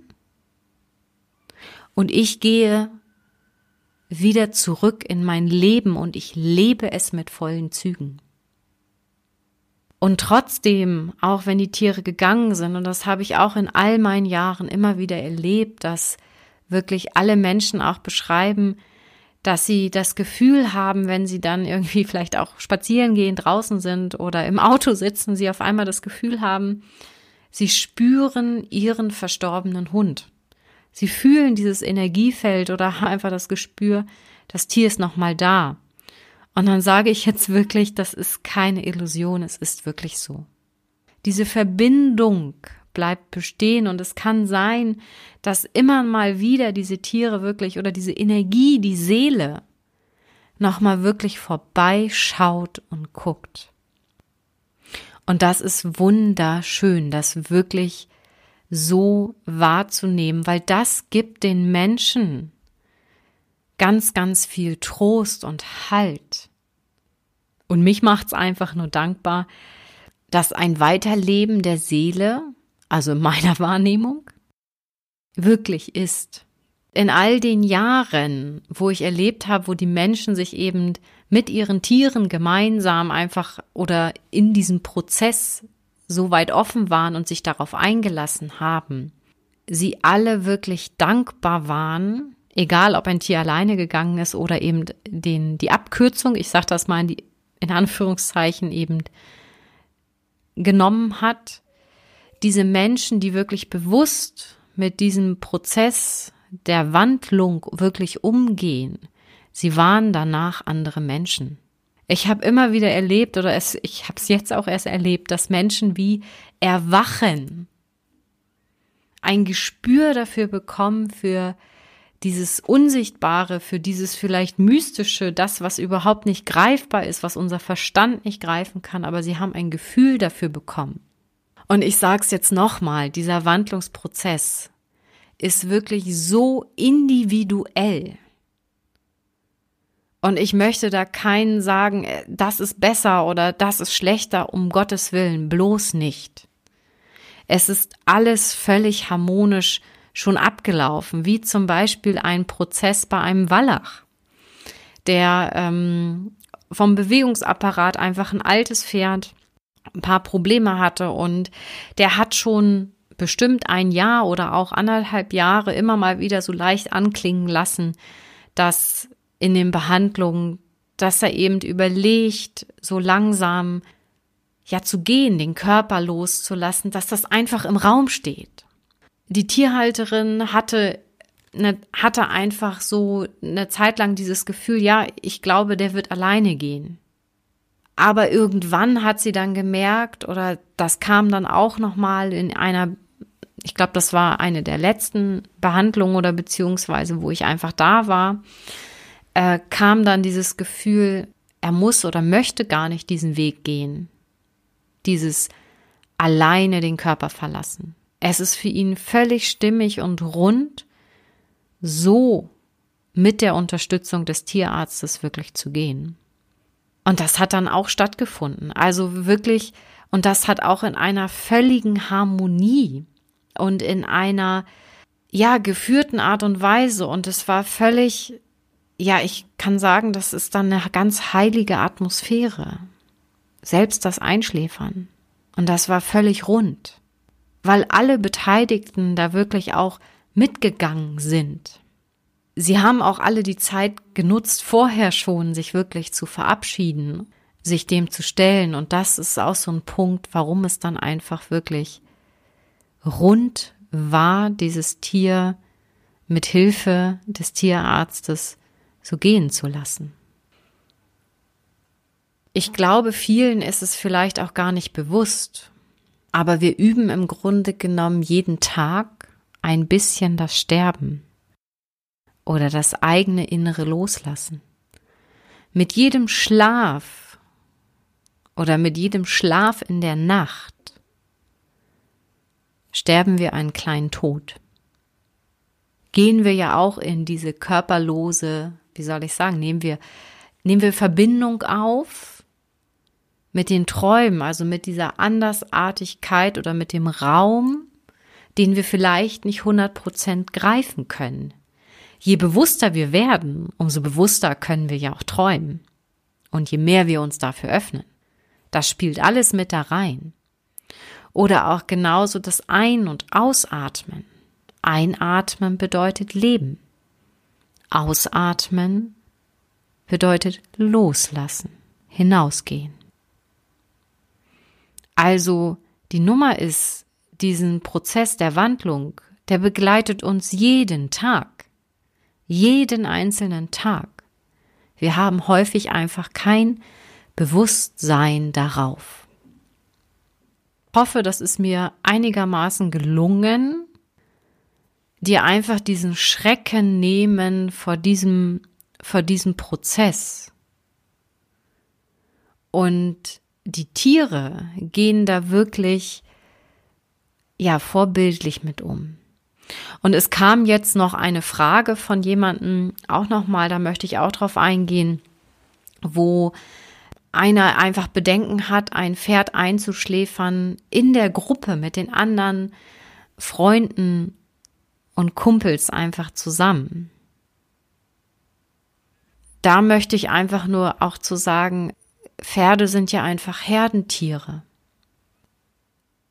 und ich gehe wieder zurück in mein Leben und ich lebe es mit vollen Zügen. Und trotzdem, auch wenn die Tiere gegangen sind, und das habe ich auch in all meinen Jahren immer wieder erlebt, dass wirklich alle Menschen auch beschreiben, dass sie das Gefühl haben, wenn sie dann irgendwie vielleicht auch spazieren gehen, draußen sind oder im Auto sitzen, sie auf einmal das Gefühl haben, sie spüren ihren verstorbenen Hund. Sie fühlen dieses Energiefeld oder einfach das Gespür, das Tier ist nochmal da. Und dann sage ich jetzt wirklich, das ist keine Illusion, es ist wirklich so. Diese Verbindung bleibt bestehen und es kann sein, dass immer mal wieder diese Tiere wirklich oder diese Energie, die Seele nochmal wirklich vorbeischaut und guckt. Und das ist wunderschön, das wirklich so wahrzunehmen, weil das gibt den Menschen ganz, ganz viel Trost und Halt. Und mich macht's einfach nur dankbar, dass ein Weiterleben der Seele, also in meiner Wahrnehmung, wirklich ist. In all den Jahren, wo ich erlebt habe, wo die Menschen sich eben mit ihren Tieren gemeinsam einfach oder in diesem Prozess so weit offen waren und sich darauf eingelassen haben, sie alle wirklich dankbar waren egal ob ein Tier alleine gegangen ist oder eben den, die Abkürzung, ich sage das mal in, die, in Anführungszeichen eben genommen hat, diese Menschen, die wirklich bewusst mit diesem Prozess der Wandlung wirklich umgehen, sie waren danach andere Menschen. Ich habe immer wieder erlebt oder es, ich habe es jetzt auch erst erlebt, dass Menschen wie erwachen, ein Gespür dafür bekommen für dieses Unsichtbare, für dieses vielleicht Mystische, das, was überhaupt nicht greifbar ist, was unser Verstand nicht greifen kann, aber sie haben ein Gefühl dafür bekommen. Und ich sage es jetzt nochmal, dieser Wandlungsprozess ist wirklich so individuell. Und ich möchte da keinen sagen, äh, das ist besser oder das ist schlechter, um Gottes Willen, bloß nicht. Es ist alles völlig harmonisch schon abgelaufen, wie zum Beispiel ein Prozess bei einem Wallach, der ähm, vom Bewegungsapparat einfach ein altes Pferd ein paar Probleme hatte und der hat schon bestimmt ein Jahr oder auch anderthalb Jahre immer mal wieder so leicht anklingen lassen, dass in den Behandlungen, dass er eben überlegt, so langsam ja zu gehen, den Körper loszulassen, dass das einfach im Raum steht. Die Tierhalterin hatte eine, hatte einfach so eine Zeit lang dieses Gefühl, ja, ich glaube, der wird alleine gehen. Aber irgendwann hat sie dann gemerkt, oder das kam dann auch nochmal in einer, ich glaube, das war eine der letzten Behandlungen oder beziehungsweise, wo ich einfach da war, äh, kam dann dieses Gefühl, er muss oder möchte gar nicht diesen Weg gehen. Dieses alleine den Körper verlassen. Es ist für ihn völlig stimmig und rund, so mit der Unterstützung des Tierarztes wirklich zu gehen. Und das hat dann auch stattgefunden. Also wirklich, und das hat auch in einer völligen Harmonie und in einer, ja, geführten Art und Weise. Und es war völlig, ja, ich kann sagen, das ist dann eine ganz heilige Atmosphäre. Selbst das Einschläfern. Und das war völlig rund. Weil alle Beteiligten da wirklich auch mitgegangen sind. Sie haben auch alle die Zeit genutzt, vorher schon sich wirklich zu verabschieden, sich dem zu stellen. Und das ist auch so ein Punkt, warum es dann einfach wirklich rund war, dieses Tier mit Hilfe des Tierarztes so gehen zu lassen. Ich glaube, vielen ist es vielleicht auch gar nicht bewusst, aber wir üben im Grunde genommen jeden Tag ein bisschen das Sterben oder das eigene innere Loslassen. Mit jedem Schlaf oder mit jedem Schlaf in der Nacht sterben wir einen kleinen Tod. Gehen wir ja auch in diese körperlose, wie soll ich sagen, nehmen wir, nehmen wir Verbindung auf mit den Träumen, also mit dieser Andersartigkeit oder mit dem Raum, den wir vielleicht nicht 100 Prozent greifen können. Je bewusster wir werden, umso bewusster können wir ja auch träumen. Und je mehr wir uns dafür öffnen. Das spielt alles mit da rein. Oder auch genauso das Ein- und Ausatmen. Einatmen bedeutet Leben. Ausatmen bedeutet loslassen, hinausgehen. Also die Nummer ist, diesen Prozess der Wandlung, der begleitet uns jeden Tag, jeden einzelnen Tag. Wir haben häufig einfach kein Bewusstsein darauf. Ich hoffe, das ist mir einigermaßen gelungen, dir einfach diesen Schrecken nehmen vor diesem, vor diesem Prozess. Und die Tiere gehen da wirklich ja vorbildlich mit um. Und es kam jetzt noch eine Frage von jemandem, auch nochmal, da möchte ich auch drauf eingehen, wo einer einfach Bedenken hat, ein Pferd einzuschläfern in der Gruppe mit den anderen Freunden und Kumpels einfach zusammen. Da möchte ich einfach nur auch zu sagen, Pferde sind ja einfach Herdentiere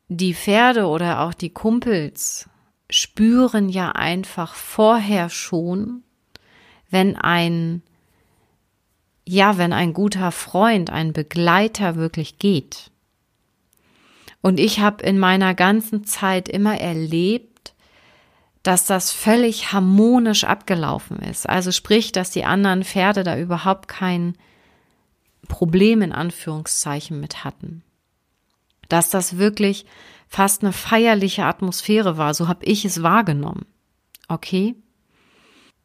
die Pferde oder auch die Kumpels spüren ja einfach vorher schon, wenn ein, ja, wenn ein guter Freund, ein Begleiter wirklich geht. Und ich habe in meiner ganzen Zeit immer erlebt, dass das völlig harmonisch abgelaufen ist. Also sprich, dass die anderen Pferde da überhaupt kein Problem in Anführungszeichen mit hatten dass das wirklich fast eine feierliche Atmosphäre war. So habe ich es wahrgenommen. Okay?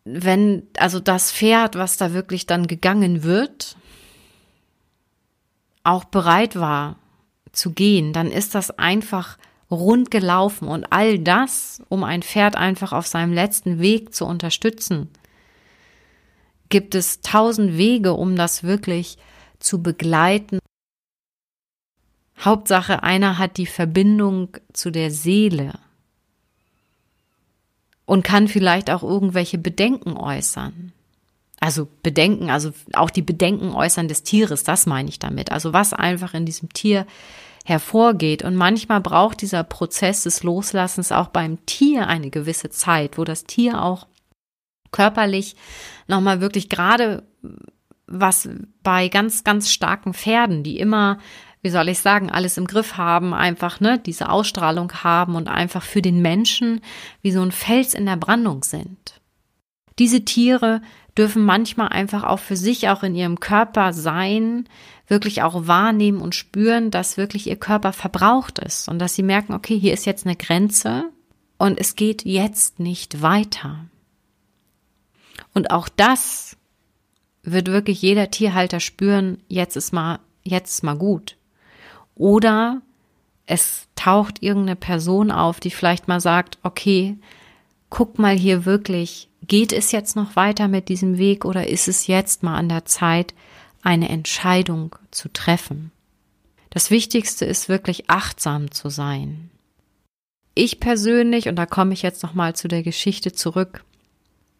Wenn also das Pferd, was da wirklich dann gegangen wird, auch bereit war zu gehen, dann ist das einfach rund gelaufen und all das, um ein Pferd einfach auf seinem letzten Weg zu unterstützen, gibt es tausend Wege, um das wirklich zu begleiten Hauptsache, einer hat die Verbindung zu der Seele und kann vielleicht auch irgendwelche Bedenken äußern. Also Bedenken, also auch die Bedenken äußern des Tieres, das meine ich damit. Also was einfach in diesem Tier hervorgeht. Und manchmal braucht dieser Prozess des Loslassens auch beim Tier eine gewisse Zeit, wo das Tier auch körperlich nochmal wirklich gerade was bei ganz, ganz starken Pferden, die immer wie soll ich sagen, alles im Griff haben, einfach, ne, diese Ausstrahlung haben und einfach für den Menschen wie so ein Fels in der Brandung sind. Diese Tiere dürfen manchmal einfach auch für sich auch in ihrem Körper sein, wirklich auch wahrnehmen und spüren, dass wirklich ihr Körper verbraucht ist und dass sie merken, okay, hier ist jetzt eine Grenze und es geht jetzt nicht weiter. Und auch das wird wirklich jeder Tierhalter spüren, jetzt ist mal, jetzt ist mal gut. Oder es taucht irgendeine Person auf, die vielleicht mal sagt, okay, guck mal hier wirklich, geht es jetzt noch weiter mit diesem Weg oder ist es jetzt mal an der Zeit, eine Entscheidung zu treffen? Das Wichtigste ist wirklich achtsam zu sein. Ich persönlich, und da komme ich jetzt nochmal zu der Geschichte zurück,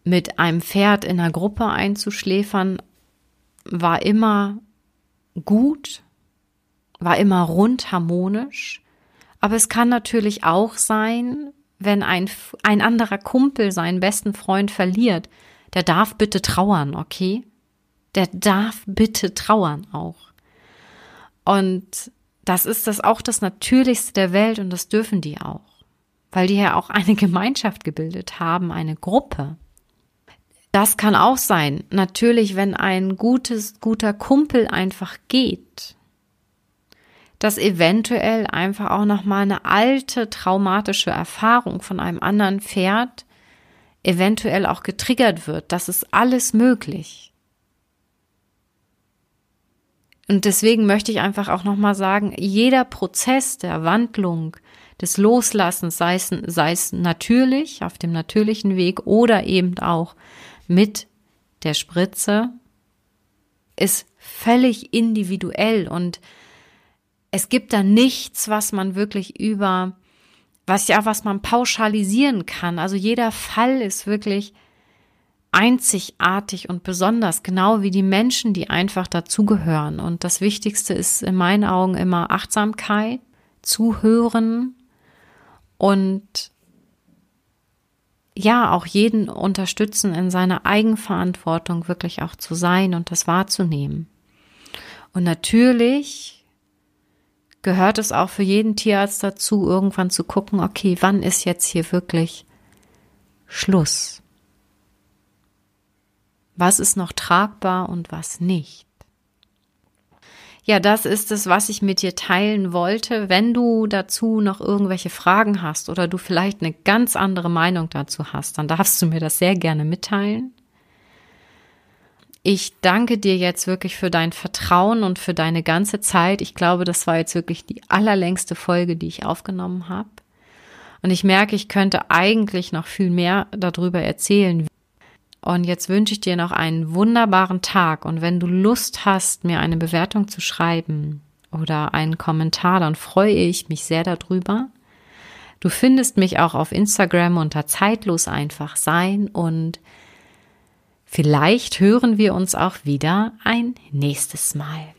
mit einem Pferd in einer Gruppe einzuschläfern, war immer gut, war immer rund harmonisch. Aber es kann natürlich auch sein, wenn ein, ein anderer Kumpel seinen besten Freund verliert, der darf bitte trauern, okay? Der darf bitte trauern auch. Und das ist das auch das Natürlichste der Welt und das dürfen die auch. Weil die ja auch eine Gemeinschaft gebildet haben, eine Gruppe. Das kann auch sein. Natürlich, wenn ein gutes, guter Kumpel einfach geht, dass eventuell einfach auch noch mal eine alte traumatische Erfahrung von einem anderen Pferd eventuell auch getriggert wird. Das ist alles möglich. Und deswegen möchte ich einfach auch noch mal sagen, jeder Prozess der Wandlung, des Loslassens, sei es, sei es natürlich, auf dem natürlichen Weg oder eben auch mit der Spritze, ist völlig individuell und es gibt da nichts, was man wirklich über, was ja, was man pauschalisieren kann. Also jeder Fall ist wirklich einzigartig und besonders, genau wie die Menschen, die einfach dazugehören. Und das Wichtigste ist in meinen Augen immer Achtsamkeit, Zuhören und ja, auch jeden unterstützen, in seiner Eigenverantwortung wirklich auch zu sein und das wahrzunehmen. Und natürlich gehört es auch für jeden Tierarzt dazu, irgendwann zu gucken, okay, wann ist jetzt hier wirklich Schluss? Was ist noch tragbar und was nicht? Ja, das ist es, was ich mit dir teilen wollte. Wenn du dazu noch irgendwelche Fragen hast oder du vielleicht eine ganz andere Meinung dazu hast, dann darfst du mir das sehr gerne mitteilen. Ich danke dir jetzt wirklich für dein Vertrauen und für deine ganze Zeit. Ich glaube, das war jetzt wirklich die allerlängste Folge, die ich aufgenommen habe. Und ich merke, ich könnte eigentlich noch viel mehr darüber erzählen. Und jetzt wünsche ich dir noch einen wunderbaren Tag. Und wenn du Lust hast, mir eine Bewertung zu schreiben oder einen Kommentar, dann freue ich mich sehr darüber. Du findest mich auch auf Instagram unter zeitlos einfach sein und Vielleicht hören wir uns auch wieder ein nächstes Mal.